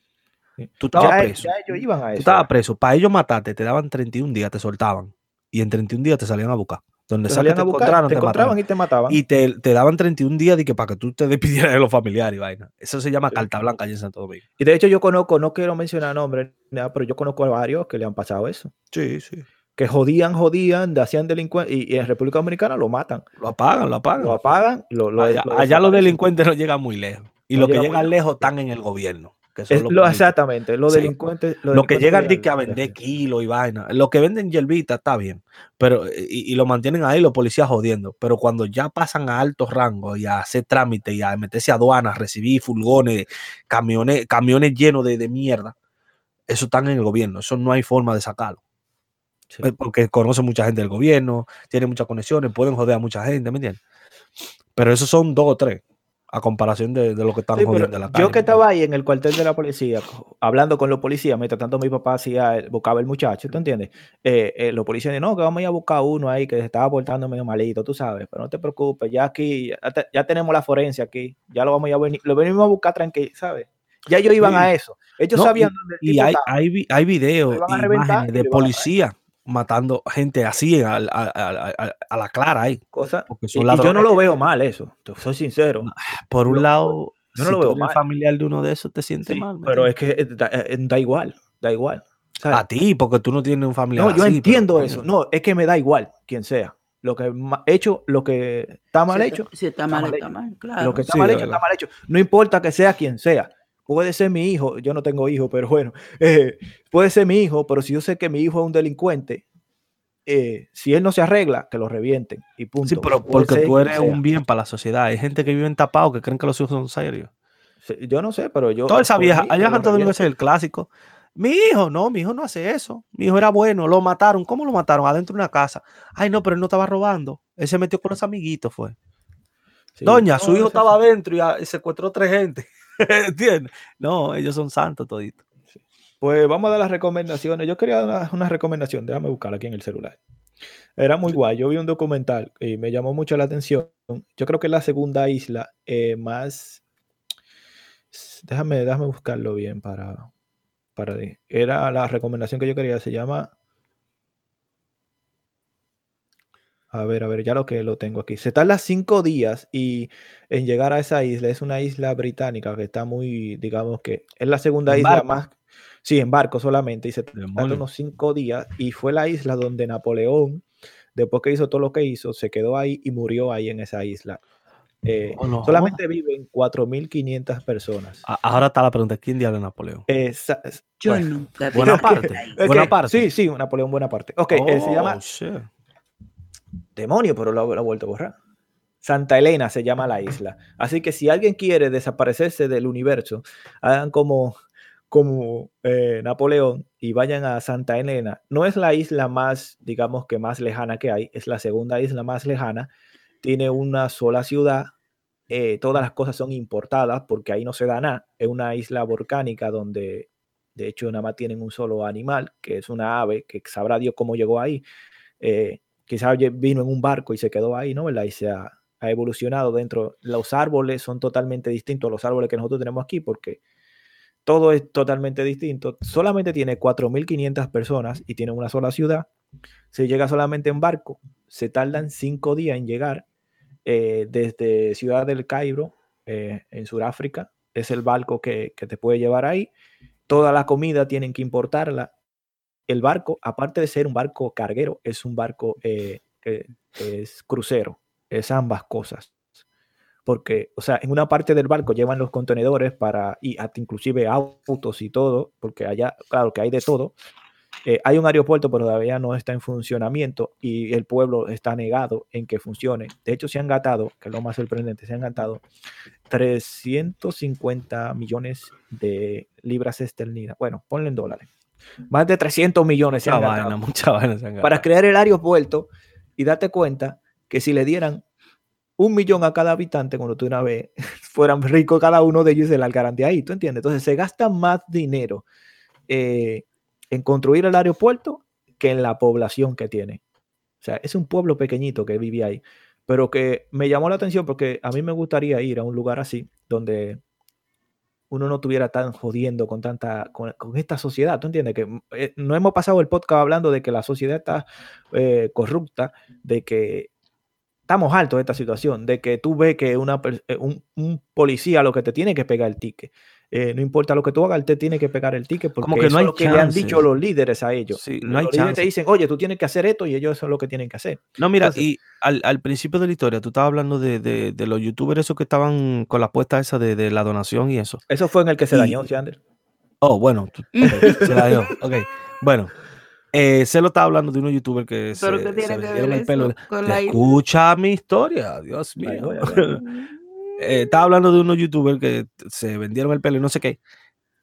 Tú estabas preso. Ya ellos iban a eso. Tú estabas preso. Para ellos matarte, te daban 31 días, te soltaban. Y en 31 días te salían a buscar. Donde salían te a buscar, encontraron, te te encontraban mataban. y te mataban. Y te, te daban 31 días de que para que tú te despidieras de los familiares y vaina. Eso se llama carta blanca allá en Santo Domingo. Y de hecho yo conozco, no quiero mencionar nombres, pero yo conozco a varios que le han pasado eso. Sí, sí. Que jodían, jodían, hacían delincuentes y, y en República Dominicana lo matan. Lo apagan, lo apagan. Lo apagan, lo, lo, allá, lo allá los delincuentes no llegan muy lejos. Y No los que llegan lejos están en el gobierno. Que son Es los lo, exactamente, los Sí. delincuentes. Los que delincuentes llegan de que a vender kilos y vaina. Los que venden yerbita está bien. Pero, y, y lo mantienen ahí los policías jodiendo. Pero cuando ya pasan a altos rangos y a hacer trámites y a meterse a aduanas, recibir furgones, camiones, camiones llenos de, de mierda, eso están en el gobierno. Eso no hay forma de sacarlo. Sí. Eh, Porque conocen mucha gente del gobierno, tienen muchas conexiones, pueden joder a mucha gente, ¿me entiendes? Pero esos son dos o tres, a comparación de, de lo que están Sí, jodiendo en la calle. yo que ¿me estaba ahí en el cuartel de la policía, hablando con los policías, mientras tanto mi papá hacía, buscaba el muchacho, ¿tú entiendes? Eh, eh, los policías dicen, no, que vamos a ir a buscar uno ahí que se estaba portando medio malito, tú sabes, pero no te preocupes, ya aquí, ya, te- ya tenemos la forencia aquí, ya lo vamos a venir, lo venimos a buscar tranquilo, ¿sabes? Ya ellos iban Sí. a eso, ellos No, sabían dónde el Y hay, hay, vi- hay videos, imágenes y de policía matando gente así a, a- a- a- a la clara ahí. Cosas, Porque y, son y yo no lo veo mal eso, soy sincero. Por un Lo- lado, yo no si lo tú veo eres mal. familiar de uno de esos, te sientes Sí, mal. ¿me pero es que eh, da, eh, da igual, da igual. ¿sabes? a ti, porque tú no tienes un familiar No, yo así, pero, entiendo eso. No, es que me da igual quien sea. Lo que hecho, lo que está mal si hecho, Está, si está está mal, mal está hecho. mal, claro. lo que está Sí, mal hecho, está mal hecho. No importa que sea quien sea. Puede ser mi hijo, yo no tengo hijo, pero bueno, eh, puede ser mi hijo, pero si yo sé que mi hijo es un delincuente, eh, si él no se arregla, que lo revienten y punto. Sí, pero porque ser tú eres un bien para la sociedad. Hay gente que vive tapado que creen que los hijos son serios. Sí, Yo no sé, pero yo. Toda esa vieja, allá que en lo Santo Domingo revienten. ese es el clásico. Mi hijo, no, mi hijo no hace eso. Mi hijo era bueno, lo mataron. ¿Cómo lo mataron? Adentro de una casa. Ay, no, pero él no estaba robando. Él se metió con los amiguitos, fue. Sí. Doña, No, su hijo estaba adentro y, a- y secuestró tres gente. ¿Entiendes? No, ellos son santos toditos. Pues vamos a dar las recomendaciones. Yo quería dar una, una recomendación, déjame buscarla aquí en el celular. Era muy guay. Yo vi un documental y me llamó mucho la atención. Yo creo que es la segunda isla eh, más. Déjame, déjame buscarlo bien para, para. Era la recomendación que yo quería. Se llama. A ver, a ver, ya lo que lo tengo aquí. Se tarda cinco días y en llegar a esa isla. Es una isla británica que está muy, digamos que es la segunda ¿En isla barco? más. Sí, en barco solamente. Y se tarda unos cinco días. Y fue la isla donde Napoleón, después que hizo todo lo que hizo, se quedó ahí y murió ahí en esa isla. Eh, Oh, no solamente viven 4.500 personas. Ahora está la pregunta: ¿quién diabla es Napoleón? Esa- es- Yo bueno, Buena parte. Buena parte. Sí, sí, Napoleón Bonaparte. Ok, eh, se llama Oh, shit. Demonio, pero lo, lo ha vuelto a borrar. Santa Elena se llama la isla. Así que si alguien quiere desaparecerse del universo, hagan como, como eh, Napoleón y vayan a Santa Elena. No es la isla más, digamos que más lejana que hay, es la segunda isla más lejana. Tiene una sola ciudad. eh, todas las cosas son importadas porque ahí no se da nada. Es una isla volcánica donde, de hecho, nada más tienen un solo animal, que es una ave, que sabrá Dios cómo llegó ahí. Eh, quizás vino en un barco y se quedó ahí, ¿no? Y se ha, ha evolucionado dentro. Los árboles son totalmente distintos a los árboles que nosotros tenemos aquí porque todo es totalmente distinto. Solamente tiene 4.500 personas y tiene una sola ciudad. Se llega solamente en barco. Se tardan cinco días en llegar eh, desde Ciudad del Cairo, eh, en Sudáfrica. Es el barco que, que te puede llevar ahí. Toda la comida tienen que importarla el barco, aparte de ser un barco carguero, es un barco eh, es crucero, es ambas cosas. Porque, o sea, en una parte del barco llevan los contenedores para, y hasta inclusive autos y todo, porque allá, claro que hay de todo. Eh, hay un aeropuerto, pero todavía no está en funcionamiento y el pueblo está negado en que funcione. De hecho, se han gastado, que es lo más sorprendente, se han gastado 350 millones de libras esterlinas. Bueno, ponle en dólares. Más de 300 millones se Mucha vaina, mucha vaina para crear el aeropuerto y date cuenta que si le dieran un millón a cada habitante cuando tú una vez fueran ricos cada uno de ellos y se largaran de ahí, ¿tú entiendes? Entonces se gasta más dinero eh, en construir el aeropuerto que en la población que tiene. O sea, es un pueblo pequeñito que vive ahí, pero que me llamó la atención porque a mí me gustaría ir a un lugar así, donde uno no estuviera tan jodiendo con tanta, con, esta sociedad, ¿tú entiendes? Que eh, no hemos pasado el podcast hablando de que la sociedad está eh, corrupta, de que estamos altos de esta situación, de que tú ves que una, eh, un, un, policía lo que te tiene que pegar el ticket. Eh, no importa lo que tú hagas, él te tiene que pegar el ticket porque Como que no hay es lo que le han dicho los líderes a ellos. no hay líderes te dicen, oye, tú tienes que hacer esto y ellos son lo que tienen que hacer. No, mira, y al, al, principio de la historia, tú estabas hablando de, de, de, los youtubers esos que estaban con la apuesta esa de, de la donación y eso. Eso fue en el que se dañó, Sander. Oh, bueno, se dañó. Ok, bueno. Eh, se lo estaba hablando de unos youtubers que ¿Pero se, tiene que ver el pelo. Escucha mi historia, Dios mío. Eh, estaba hablando de unos youtubers que se vendieron el pelo y no sé qué.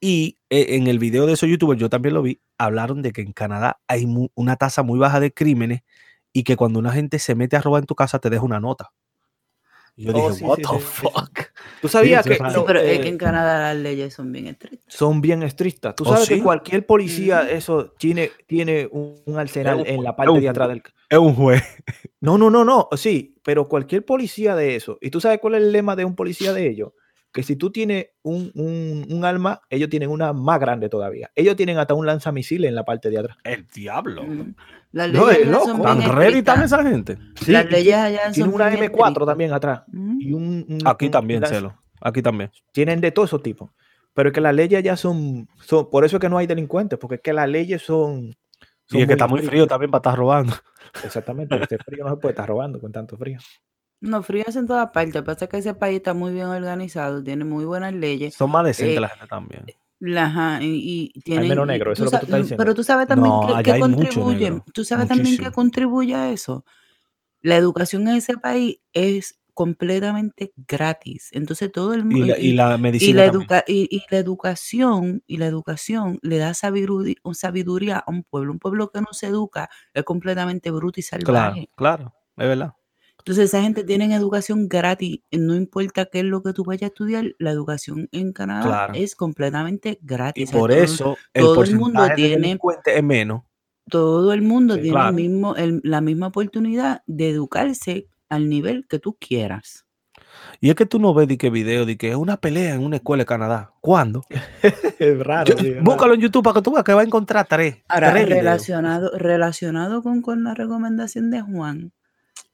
Y eh, en el video de esos youtubers, yo también lo vi, hablaron de que en Canadá hay una tasa muy baja de crímenes y que cuando una gente se mete a robar en tu casa te deja una nota. Y yo oh, dije, what the fuck. Tú sabías que. pero es que en Canadá las leyes son bien estrictas. Son bien estrictas. Tú oh, sabes que cualquier policía, eso, tiene, tiene un, arsenal en la parte de atrás del. Es un juez. No, no, no, no. Sí, pero cualquier policía de eso. ¿Y tú sabes cuál es el lema de un policía de ellos? Que si tú tienes un, un, un arma, ellos tienen una más grande todavía. Ellos tienen hasta un lanzamisiles en la parte de atrás. El diablo. Mm. Las no, es loco. ¿Tan ready esa gente? Sí, las leyes allá Tienen una M4 también atrás. Mm. Y un, Aquí también, Celo. Aquí también. Tienen de todos esos tipos. Pero es que las leyes ya son, son, Por eso es que no hay delincuentes, porque es que las leyes son. y es que está muy frío también para estar robando. Exactamente, este frío no se puede estar robando con tanto frío. No, frío es en todas partes. Lo que pasa es que ese país está muy bien organizado, tiene muy buenas leyes. Son más decentes eh, la gente también. Ajá, y, tiene menos negro, eso es lo que tú estás diciendo. Pero tú sabes también que, contribuye, tú sabes también que contribuye a eso. La educación en ese país es completamente gratis. Entonces todo el mundo y la, medicina y y, la educación y la educación le da sabiduría, sabiduría, a un pueblo. Un pueblo que no se educa es completamente bruto y salvaje. Claro, claro, es verdad. Entonces esa gente tiene educación gratis, no importa qué es lo que tú vayas a estudiar, la educación en Canadá es completamente gratis. Y por eso todo, el, mundo tiene es menos. Todo el mundo tiene el mismo, la misma oportunidad de educarse al nivel que tú quieras. Y es que tú no ves de qué video, de que es una pelea en una escuela de Canadá. ¿Cuándo? es raro. búscalo en YouTube para que tú veas que va a encontrar tres. Ahora, relacionado, relacionado con, con la recomendación de Juan,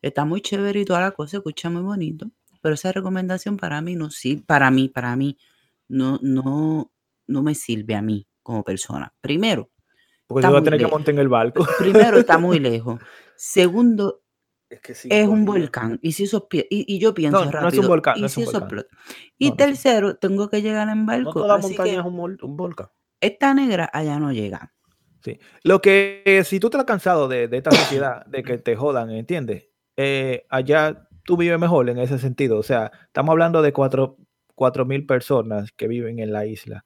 Está muy chévere y toda la cosa, escucha muy bonito, pero esa recomendación para mí no sirve, para mí, para mí, no, no, no me sirve a mí como persona. Primero, porque yo voy a tener que montar en el barco. Primero, está muy lejos. Segundo, es, que es un volcán. Y si eso y, y, yo pienso no, rápido. No es un volcán. Y, no si eso y tercero, tengo que llegar en barco. No toda montaña es un, un, volcán. Esta negra allá no llega. Sí. Lo que, si tú estás cansado de, de esta sociedad, de que te jodan, ¿entiendes? Eh, allá tú vives mejor en ese sentido. O sea, estamos hablando de cuatro mil personas que viven en la isla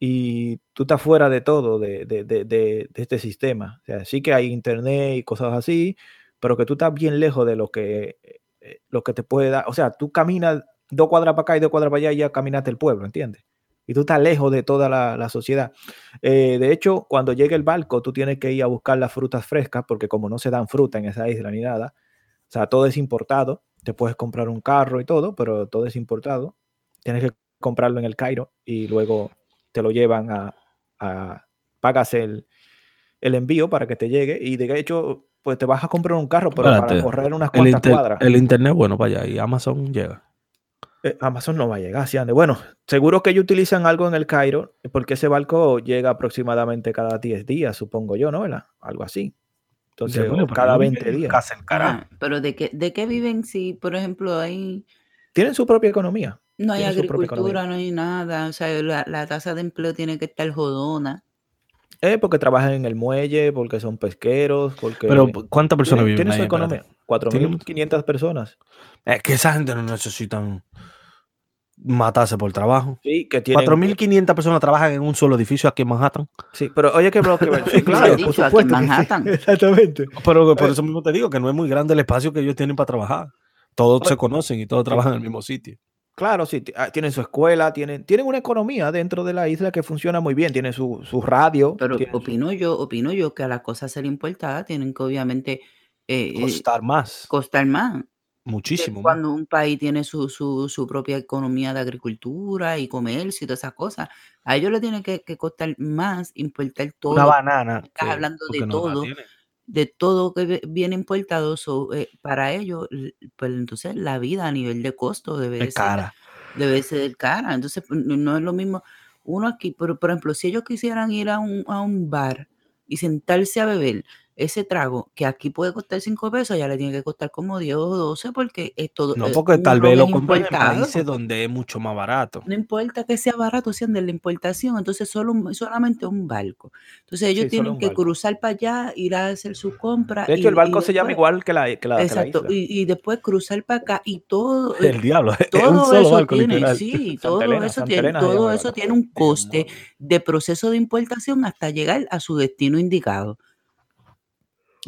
y tú estás fuera de todo, de, de, de, este sistema. O sea, sí que hay internet y cosas así, pero que tú estás bien lejos de lo que, eh, lo que te puede dar. O sea, tú caminas dos cuadras para acá y dos cuadras para allá y ya caminaste el pueblo, ¿entiendes? Y tú estás lejos de toda la, sociedad. Eh, de hecho, cuando llegue el barco, tú tienes que ir a buscar las frutas frescas, porque como no se dan fruta en esa isla ni nada, o sea, todo es importado. Te puedes comprar un carro y todo, pero todo es importado. Tienes que comprarlo en el Cairo y luego te lo llevan a, a pagas el, el, envío para que te llegue y de hecho pues te vas a comprar un carro pero para correr unas cuantas cuadras. El internet bueno para allá y Amazon llega. Eh, Amazon no va a llegar, si ande. Bueno, seguro que ellos utilizan algo en el Cairo porque ese barco llega aproximadamente cada 10 días, supongo yo, ¿no? Algo así. Entonces, cada 20 días. pero ¿de qué, ¿de qué viven si, por ejemplo, hay... Tienen su propia economía. No hay agricultura, no hay nada. O sea, la, tasa de empleo tiene que estar jodona. Eh, porque trabajan en el muelle, porque son pesqueros, porque... Pero, ¿cuántas personas viven Tienen su economía. 4.500 personas. Es que esa gente no necesitan matarse por trabajo. Sí, que 4.500 personas trabajan en un solo edificio aquí en Manhattan. Sí, pero oye, que Sí, claro, por supuesto. Aquí en Manhattan. Exactamente. Pero por eso mismo te digo que no es muy grande el espacio que ellos tienen para trabajar. Todos se conocen y todos trabajan en el mismo sitio. Claro, sí, ah, tienen su escuela, tienen, tienen una economía dentro de la isla que funciona muy bien, tienen su, su radio. Pero opino yo, opino yo que a las cosas ser importadas tienen que obviamente eh, eh, costar más. Costar más. Muchísimo. Cuando un país tiene su, su, su, propia economía de agricultura y comercio y todas esas cosas, a ellos le tiene que, que costar más importar todo. Una banana. Estás hablando de todo, de todo que viene importado. Eh, para ellos, pues entonces la vida a nivel de costo debe ser cara. Debe ser cara. Entonces, pues, no es lo mismo. Uno aquí, por, por ejemplo, si ellos quisieran ir a un, a un bar y sentarse a beber, ese trago que aquí puede costar 5 pesos, ya le tiene que costar como 10 o 12 porque es todo. No, porque tal vez lo compran en países donde es mucho más barato. No importa que sea barato, sean de la importación, entonces solo solamente un barco. Entonces ellos tienen que cruzar para allá, ir a hacer su compra. De hecho, el barco se llama igual que la, que la, exacto, Y, después cruzar para acá y todo. El diablo, todo un solo eso barco, tiene, sí, todo eso tiene, todo eso tiene un coste de proceso de importación hasta llegar a su destino indicado.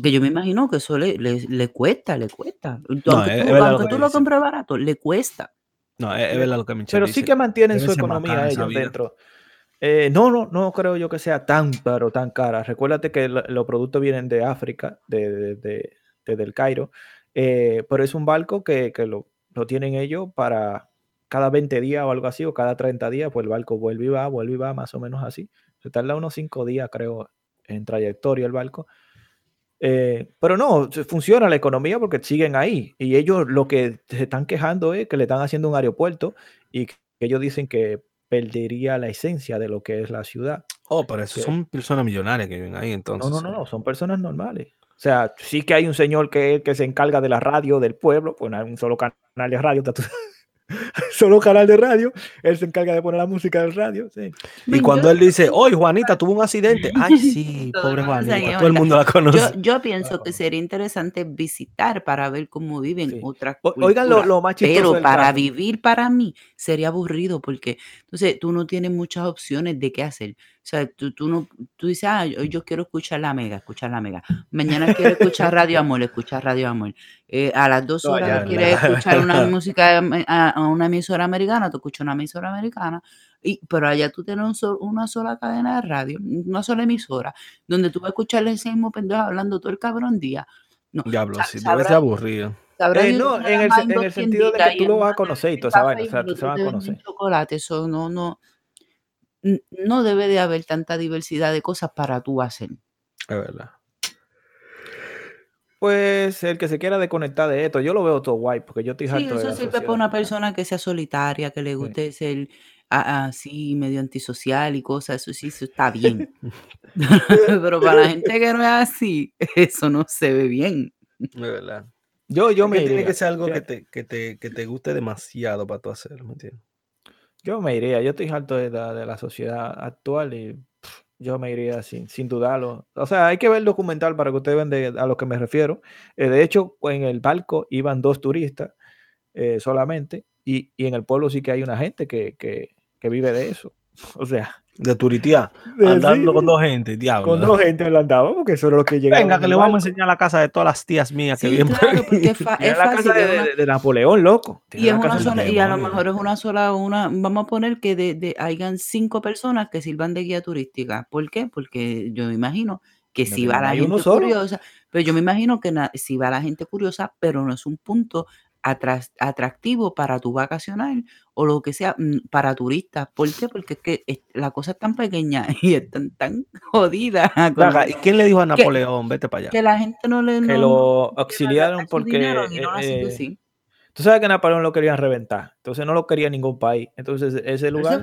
Que yo me imagino que eso le, le, cuesta, le cuesta. aunque tú, lo compres barato, le cuesta. No, es, verdad lo que me Pero sí que mantienen su economía ellos dentro. Eh, no, no, no creo yo que sea tan, pero tan cara. Recuérdate que los productos vienen de África, de, de, de, del Cairo, eh, pero es un barco que, que lo, lo, tienen ellos para cada 20 días o algo así, o cada 30 días, pues el barco vuelve y va, vuelve y va, más o menos así. Se tarda unos 5 días, creo, en trayectoria el barco. Eh, pero no, funciona la economía porque siguen ahí. Y ellos lo que se están quejando es que le están haciendo un aeropuerto y que ellos dicen que perdería la esencia de lo que es la ciudad. Oh, pero eso son personas millonarias que viven ahí entonces. No, no, no, no, son personas normales. O sea, sí que hay un señor que, que se encarga de la radio del pueblo, pues no hay un solo canal de radio, solo canal de radio, él se encarga de poner la música del radio. Y cuando él dice, hoy Juanita tuvo un accidente, ay sí, pobre Juanita, todo el mundo la conoce. Yo, pienso que sería interesante visitar para ver cómo viven otras Oigan lo, más chistoso Pero para vivir para mí sería aburrido porque entonces tú no tienes muchas opciones de qué hacer. O sea, tú, tú, no, tú dices, ah, hoy yo quiero escuchar la mega, escuchar la mega. Mañana quiero escuchar Radio Amor, escuchar Radio Amor. Eh, a las dos horas quieres escuchar una música a, una emisora americana, tú escuchas una emisora americana. Y, pero allá tú tienes una sola cadena de radio, una sola emisora, donde tú vas a escuchar ese mismo pendejo hablando todo el cabrón día. No, Diablo, si debe ser aburrido. Eh, no, en el, en el, sentido de que tú lo vas a conocer y toda esa vaina, o sea, tú se van a conocer. Chocolate, eso no, no, no debe de haber tanta diversidad de cosas para tú hacer. Es verdad. Pues el que se quiera desconectar de esto, yo lo veo todo guay, porque yo estoy sí, eso sirve para una persona que sea solitaria, que le guste ser así medio antisocial y cosas, eso sí, eso está bien. Pero para la gente que no es así, eso no se ve bien. Es verdad. Yo, yo me tiene que ser algo que te, que, te, que te guste demasiado para tú hacerlo, ¿me entiendes? Yo me iría, yo estoy harto de la, sociedad actual y yo me iría sin, sin dudarlo. O sea, hay que ver el documental para que ustedes vean a lo que me refiero. Eh, de hecho, en el barco iban dos turistas eh, solamente y, en el pueblo sí que hay una gente que, que vive de eso. O sea, de Turitía, andando con dos gente, diablo. Con dos gente lo andaba, porque eso era lo que llegaba. Venga, que le vamos a enseñar la casa de todas las tías mías que viven claro, porque es, la casa de, Napoleón, loco. Y, es una sola, y a lo mejor es una sola, una, vamos a poner que de, de hayan cinco personas que sirvan de guía turística. ¿Por qué? Porque yo me imagino que si va la gente curiosa, pero yo me imagino que si va la gente curiosa, pero no es un punto atractivo para tu vacacional o lo que sea mm, para turistas. ¿Por qué? Porque es que la cosa es tan pequeña y es tan, tan jodida. ¿Y quién le dijo a Napoleón, vete para allá? Que la gente no le... Que lo auxiliaron porque... Eh, eh, tú sabes que Napoleón lo querían reventar, entonces no lo quería ningún país. Entonces ese lugar...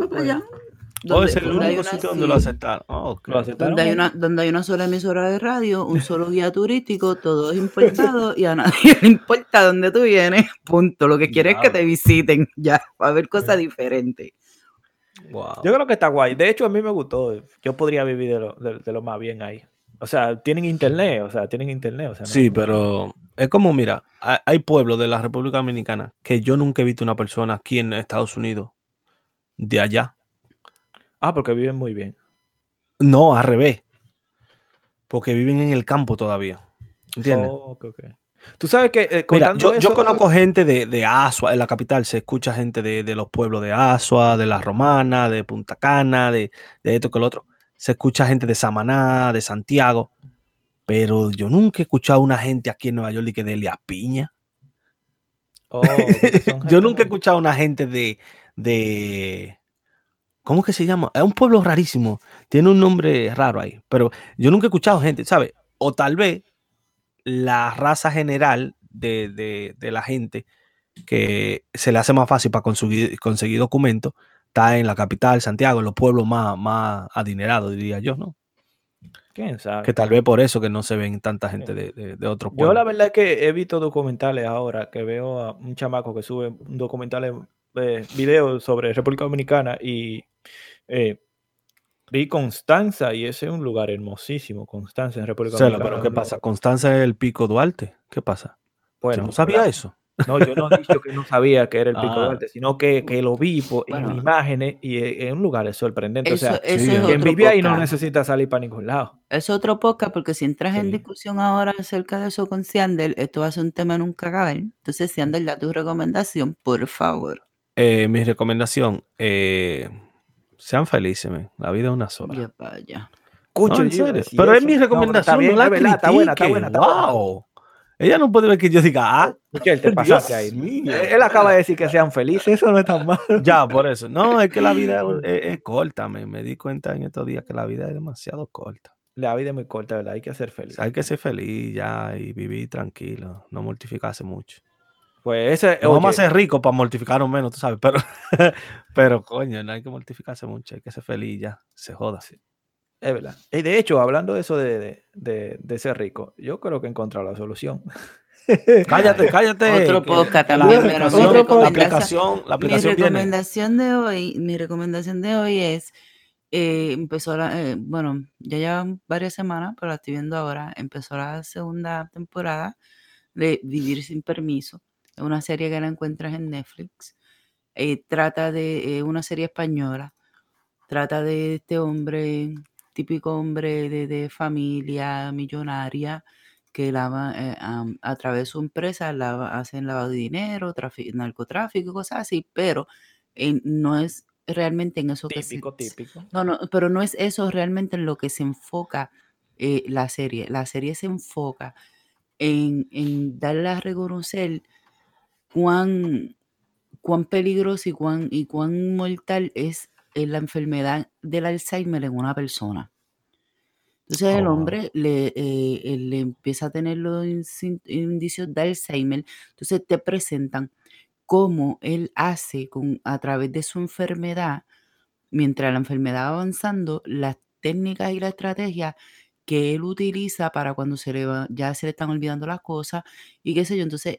Donde, es el único sitio donde lo aceptaron. Oh, donde, hay una, donde hay una sola emisora de radio, un solo guía turístico, todo es importado y a nadie le importa dónde tú vienes. Punto. Lo que quieres es que te visiten ya, a ver cosas diferentes. Wow. Yo creo que está guay. De hecho, a mí me gustó. Yo podría vivir de lo, de, lo más bien ahí. O sea, tienen internet, o sea, tienen internet. O sea, sí, pero es como, mira, hay pueblos de la República Dominicana que yo nunca he visto una persona aquí en Estados Unidos de allá Ah, porque viven muy bien. No, al revés. Porque viven en el campo todavía. ¿Entiendes? Oh, Tú sabes que eh, yo, conozco gente de, de, Asua, en la capital se escucha gente de, los pueblos de Asua, de La Romana, de Punta Cana, de, esto que el otro. Se escucha gente de Samaná, de Santiago. Pero yo nunca he escuchado a una gente aquí en Nueva York que de Elia Piña. Oh, yo nunca he escuchado a una gente de, de. ¿Cómo que se llama? Es un pueblo rarísimo. Tiene un nombre raro ahí. Pero yo nunca he escuchado gente, ¿sabes? O tal vez la raza general de, la gente que se le hace más fácil para conseguir, conseguir documentos está en la capital, Santiago, en los pueblos más, más adinerados, diría yo, ¿no? ¿Quién sabe? Que tal vez por eso que no se ven tanta gente de, de, otros pueblos. Yo la verdad es que he visto documentales ahora, que veo a un chamaco que sube documentales, eh, videos sobre República Dominicana y eh, vi Constanza y ese es un lugar hermosísimo, Constanza en República Dominicana. Pero ¿qué pasa? Constanza es el pico Duarte. ¿Qué pasa? Bueno, no sabía eso. No, yo no he dicho que no sabía que era el Pico Duarte, ah. sino que, que, lo vi en imágenes y en un lugar sorprendente. o sea, quien vive ahí no necesita salir para ningún lado. Es otro podcast porque si entras en discusión ahora acerca de eso con Siandel, esto va a ser un tema nunca acabar. Entonces, Siandel, da tu recomendación, por favor. Eh, mi recomendación, eh, sean felices, la vida es una sola. Ya vaya. Pero es mi recomendación, no, la está buena, está buena, wow. Ella no puede ver que yo diga, ah, ¿qué te pasaste ahí? Él acaba de decir que sean felices, eso no es tan malo. Ya, por eso. No, es que la vida es, corta. Me, me, di cuenta en estos días que la vida es demasiado corta. La vida es muy corta, ¿verdad? Hay que ser feliz. Hay que ser feliz ya y vivir tranquilo, no mortificarse mucho. Pues ese. vamos a ser ricos para mortificarnos menos, tú sabes, pero, pero coño, no hay que mortificarse mucho, hay que ser feliz ya, se joda. Sí. Es verdad. Y de hecho, hablando de eso de, de, ser rico, yo creo que he encontrado la solución. cállate, cállate. Otro podcast también. La, la, aplicación, la aplicación mi recomendación de hoy, mi recomendación de hoy es, eh, empezó la, eh, bueno, ya llevan varias semanas, pero la estoy viendo ahora, empezó la segunda temporada de Vivir sin Permiso. Una serie que la encuentras en Netflix. Eh, trata de una serie española. Trata de este hombre típico hombre de, familia millonaria que lava, eh, a través de su empresa lava, hacen lavado de dinero, narcotráfico, cosas así, pero no es realmente en eso que se... Típico. No, no, pero no es eso realmente en lo que se enfoca eh, la serie. La serie se enfoca en, en darle a reconocer cuán, cuán peligroso y cuán, y cuán mortal es la enfermedad del Alzheimer en una persona. Entonces el oh, hombre le, eh, le empieza a tener los indicios de Alzheimer. Entonces te presentan cómo él hace con, a través de su enfermedad, mientras la enfermedad va avanzando, las técnicas y la estrategia que él utiliza para cuando se le ya se le están olvidando las cosas y qué sé yo. Entonces,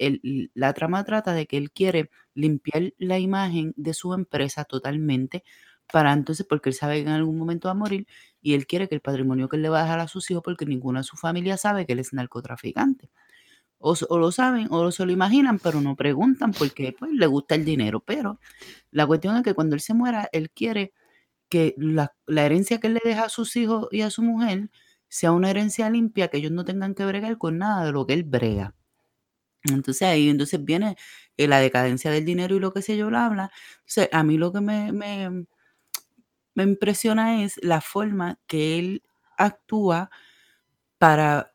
la trama trata de que él quiere limpiar la imagen de su empresa totalmente para entonces, porque él sabe que en algún momento va a morir y él quiere que el patrimonio que él le va a dejar a sus hijos, porque ninguna de su familia sabe que él es narcotraficante. O, lo saben o se lo imaginan, pero no preguntan porque pues, le gusta el dinero. Pero la cuestión es que cuando él se muera, él quiere que la, herencia que él le deja a sus hijos y a su mujer sea una herencia limpia, que ellos no tengan que bregar con nada de lo que él brega. Entonces ahí entonces viene eh, la decadencia del dinero y lo que sé yo, bla, habla. Entonces, a mí lo que me, me impresiona es la forma que él actúa para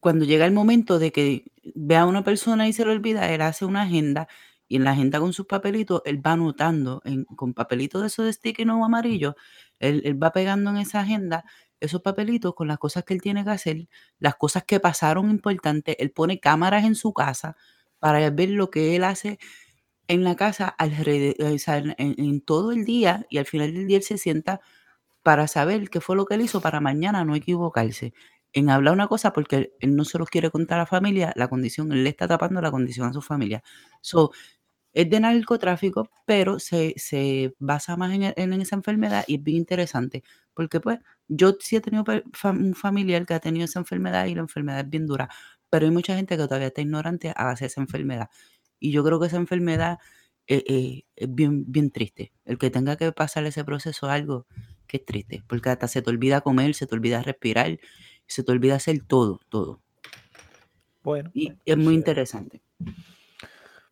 cuando llega el momento de que ve a una persona y se lo olvida, él hace una agenda y en la agenda con sus papelitos, él va anotando con papelitos de esos de sticky no amarillo, él, él, va pegando en esa agenda esos papelitos con las cosas que él tiene que hacer, las cosas que pasaron importantes, él pone cámaras en su casa para ver lo que él hace en la casa alrededor, en, todo el día y al final del día él se sienta para saber qué fue lo que él hizo para mañana no equivocarse. En hablar una cosa porque él, no se lo quiere contar a la familia, la condición, él le está tapando la condición a su familia. So, es de narcotráfico, pero se, se basa más en, en, esa enfermedad y es bien interesante. Porque pues yo sí he tenido un familiar que ha tenido esa enfermedad y la enfermedad es bien dura, pero hay mucha gente que todavía está ignorante a base de esa enfermedad. Y yo creo que esa enfermedad eh, eh, es bien, bien triste. El que tenga que pasar ese proceso es algo que es triste, porque hasta se te olvida comer, se te olvida respirar, se te olvida hacer todo, todo. Bueno. Y es muy interesante.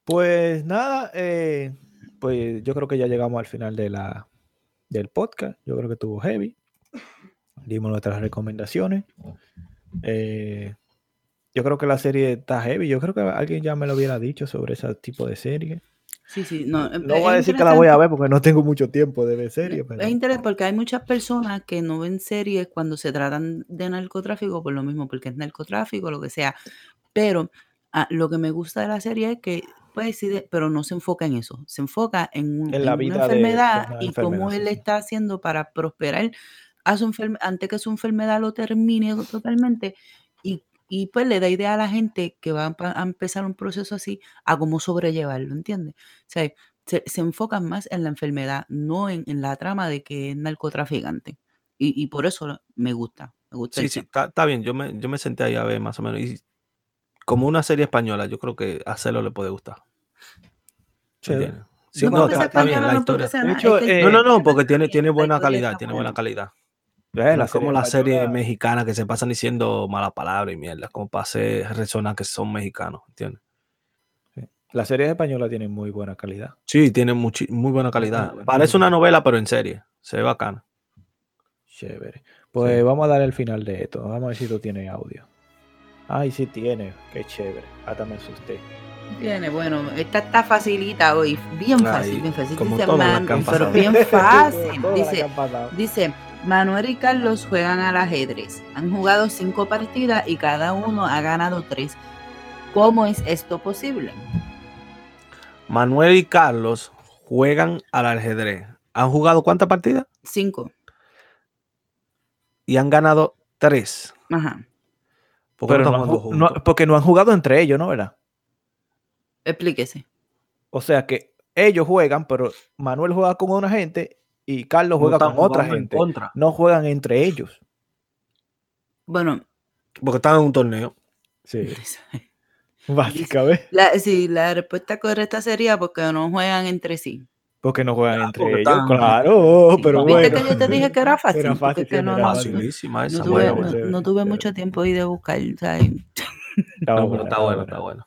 Pues nada, eh, pues yo creo que ya llegamos al final de la, del podcast. Yo creo que estuvo heavy. Dimos nuestras recomendaciones. yo creo que la serie está heavy. Yo creo que alguien ya me lo hubiera dicho sobre ese tipo de serie. Sí, sí, no, no voy a decir que la voy a ver porque no tengo mucho tiempo de ver series. Es interesante porque hay muchas personas que no ven series cuando se tratan de narcotráfico por lo mismo, porque es narcotráfico, lo que sea. Pero ah, lo que me gusta de la serie es que, pues pero no se enfoca en eso, se enfoca en, la una enfermedad y cómo él está haciendo para prosperar a su antes que su enfermedad lo termine totalmente y y pues le da idea a la gente que va a empezar un proceso así a cómo sobrellevarlo, ¿entiendes? O sea, se, enfocan más en la enfermedad, no en, la trama de que es narcotraficante. Y, por eso me gusta. Me gusta sí, sí, está, bien. Yo me, yo me senté ahí a ver más o menos. Y como una serie española, yo creo que a Celo le puede gustar. Sí, no, está, bien la historia. no, no, no, porque tiene, tiene buena calidad, tiene buena calidad es como la serie mexicana que se pasan diciendo mala palabra y mierda, como para hacer resonar que son mexicanos, ¿entiendes? Las series españolas tienen muy buena calidad. Sí, tienen muy buena calidad. Parece una novela, pero en serie. Se ve bacana. Chévere. Pues vamos a dar el final de esto. Vamos a ver si tú tienes audio. Ay, sí tiene. Qué chévere. Hasta me asusté. Tiene, bueno, esta está facilita hoy. Bien fácil, bien fácil. Dice, man, pero bien fácil. dice, dice, Manuel y Carlos juegan al ajedrez. Han jugado cinco partidas y cada uno ha ganado tres. ¿Cómo es esto posible? Manuel y Carlos juegan al ajedrez. ¿Han jugado cuántas partidas? Cinco. Y han ganado tres. Ajá. Porque no han jugado entre ellos, ¿no? ¿Verdad? Explíquese. O sea que ellos juegan, pero Manuel juega con una gente y Carlos juega con otra gente. No juegan entre ellos. Bueno. Porque están en un torneo. Sí. Básicamente. La, sí, la respuesta correcta sería porque no juegan entre sí. Porque no juegan entre ellos, claro, pero bueno. ¿Viste que yo te dije que era fácil? Era fácil, no, facilísima esa. No tuve, no, tuve mucho tiempo ahí de buscar. Está, bueno, está bueno, está bueno.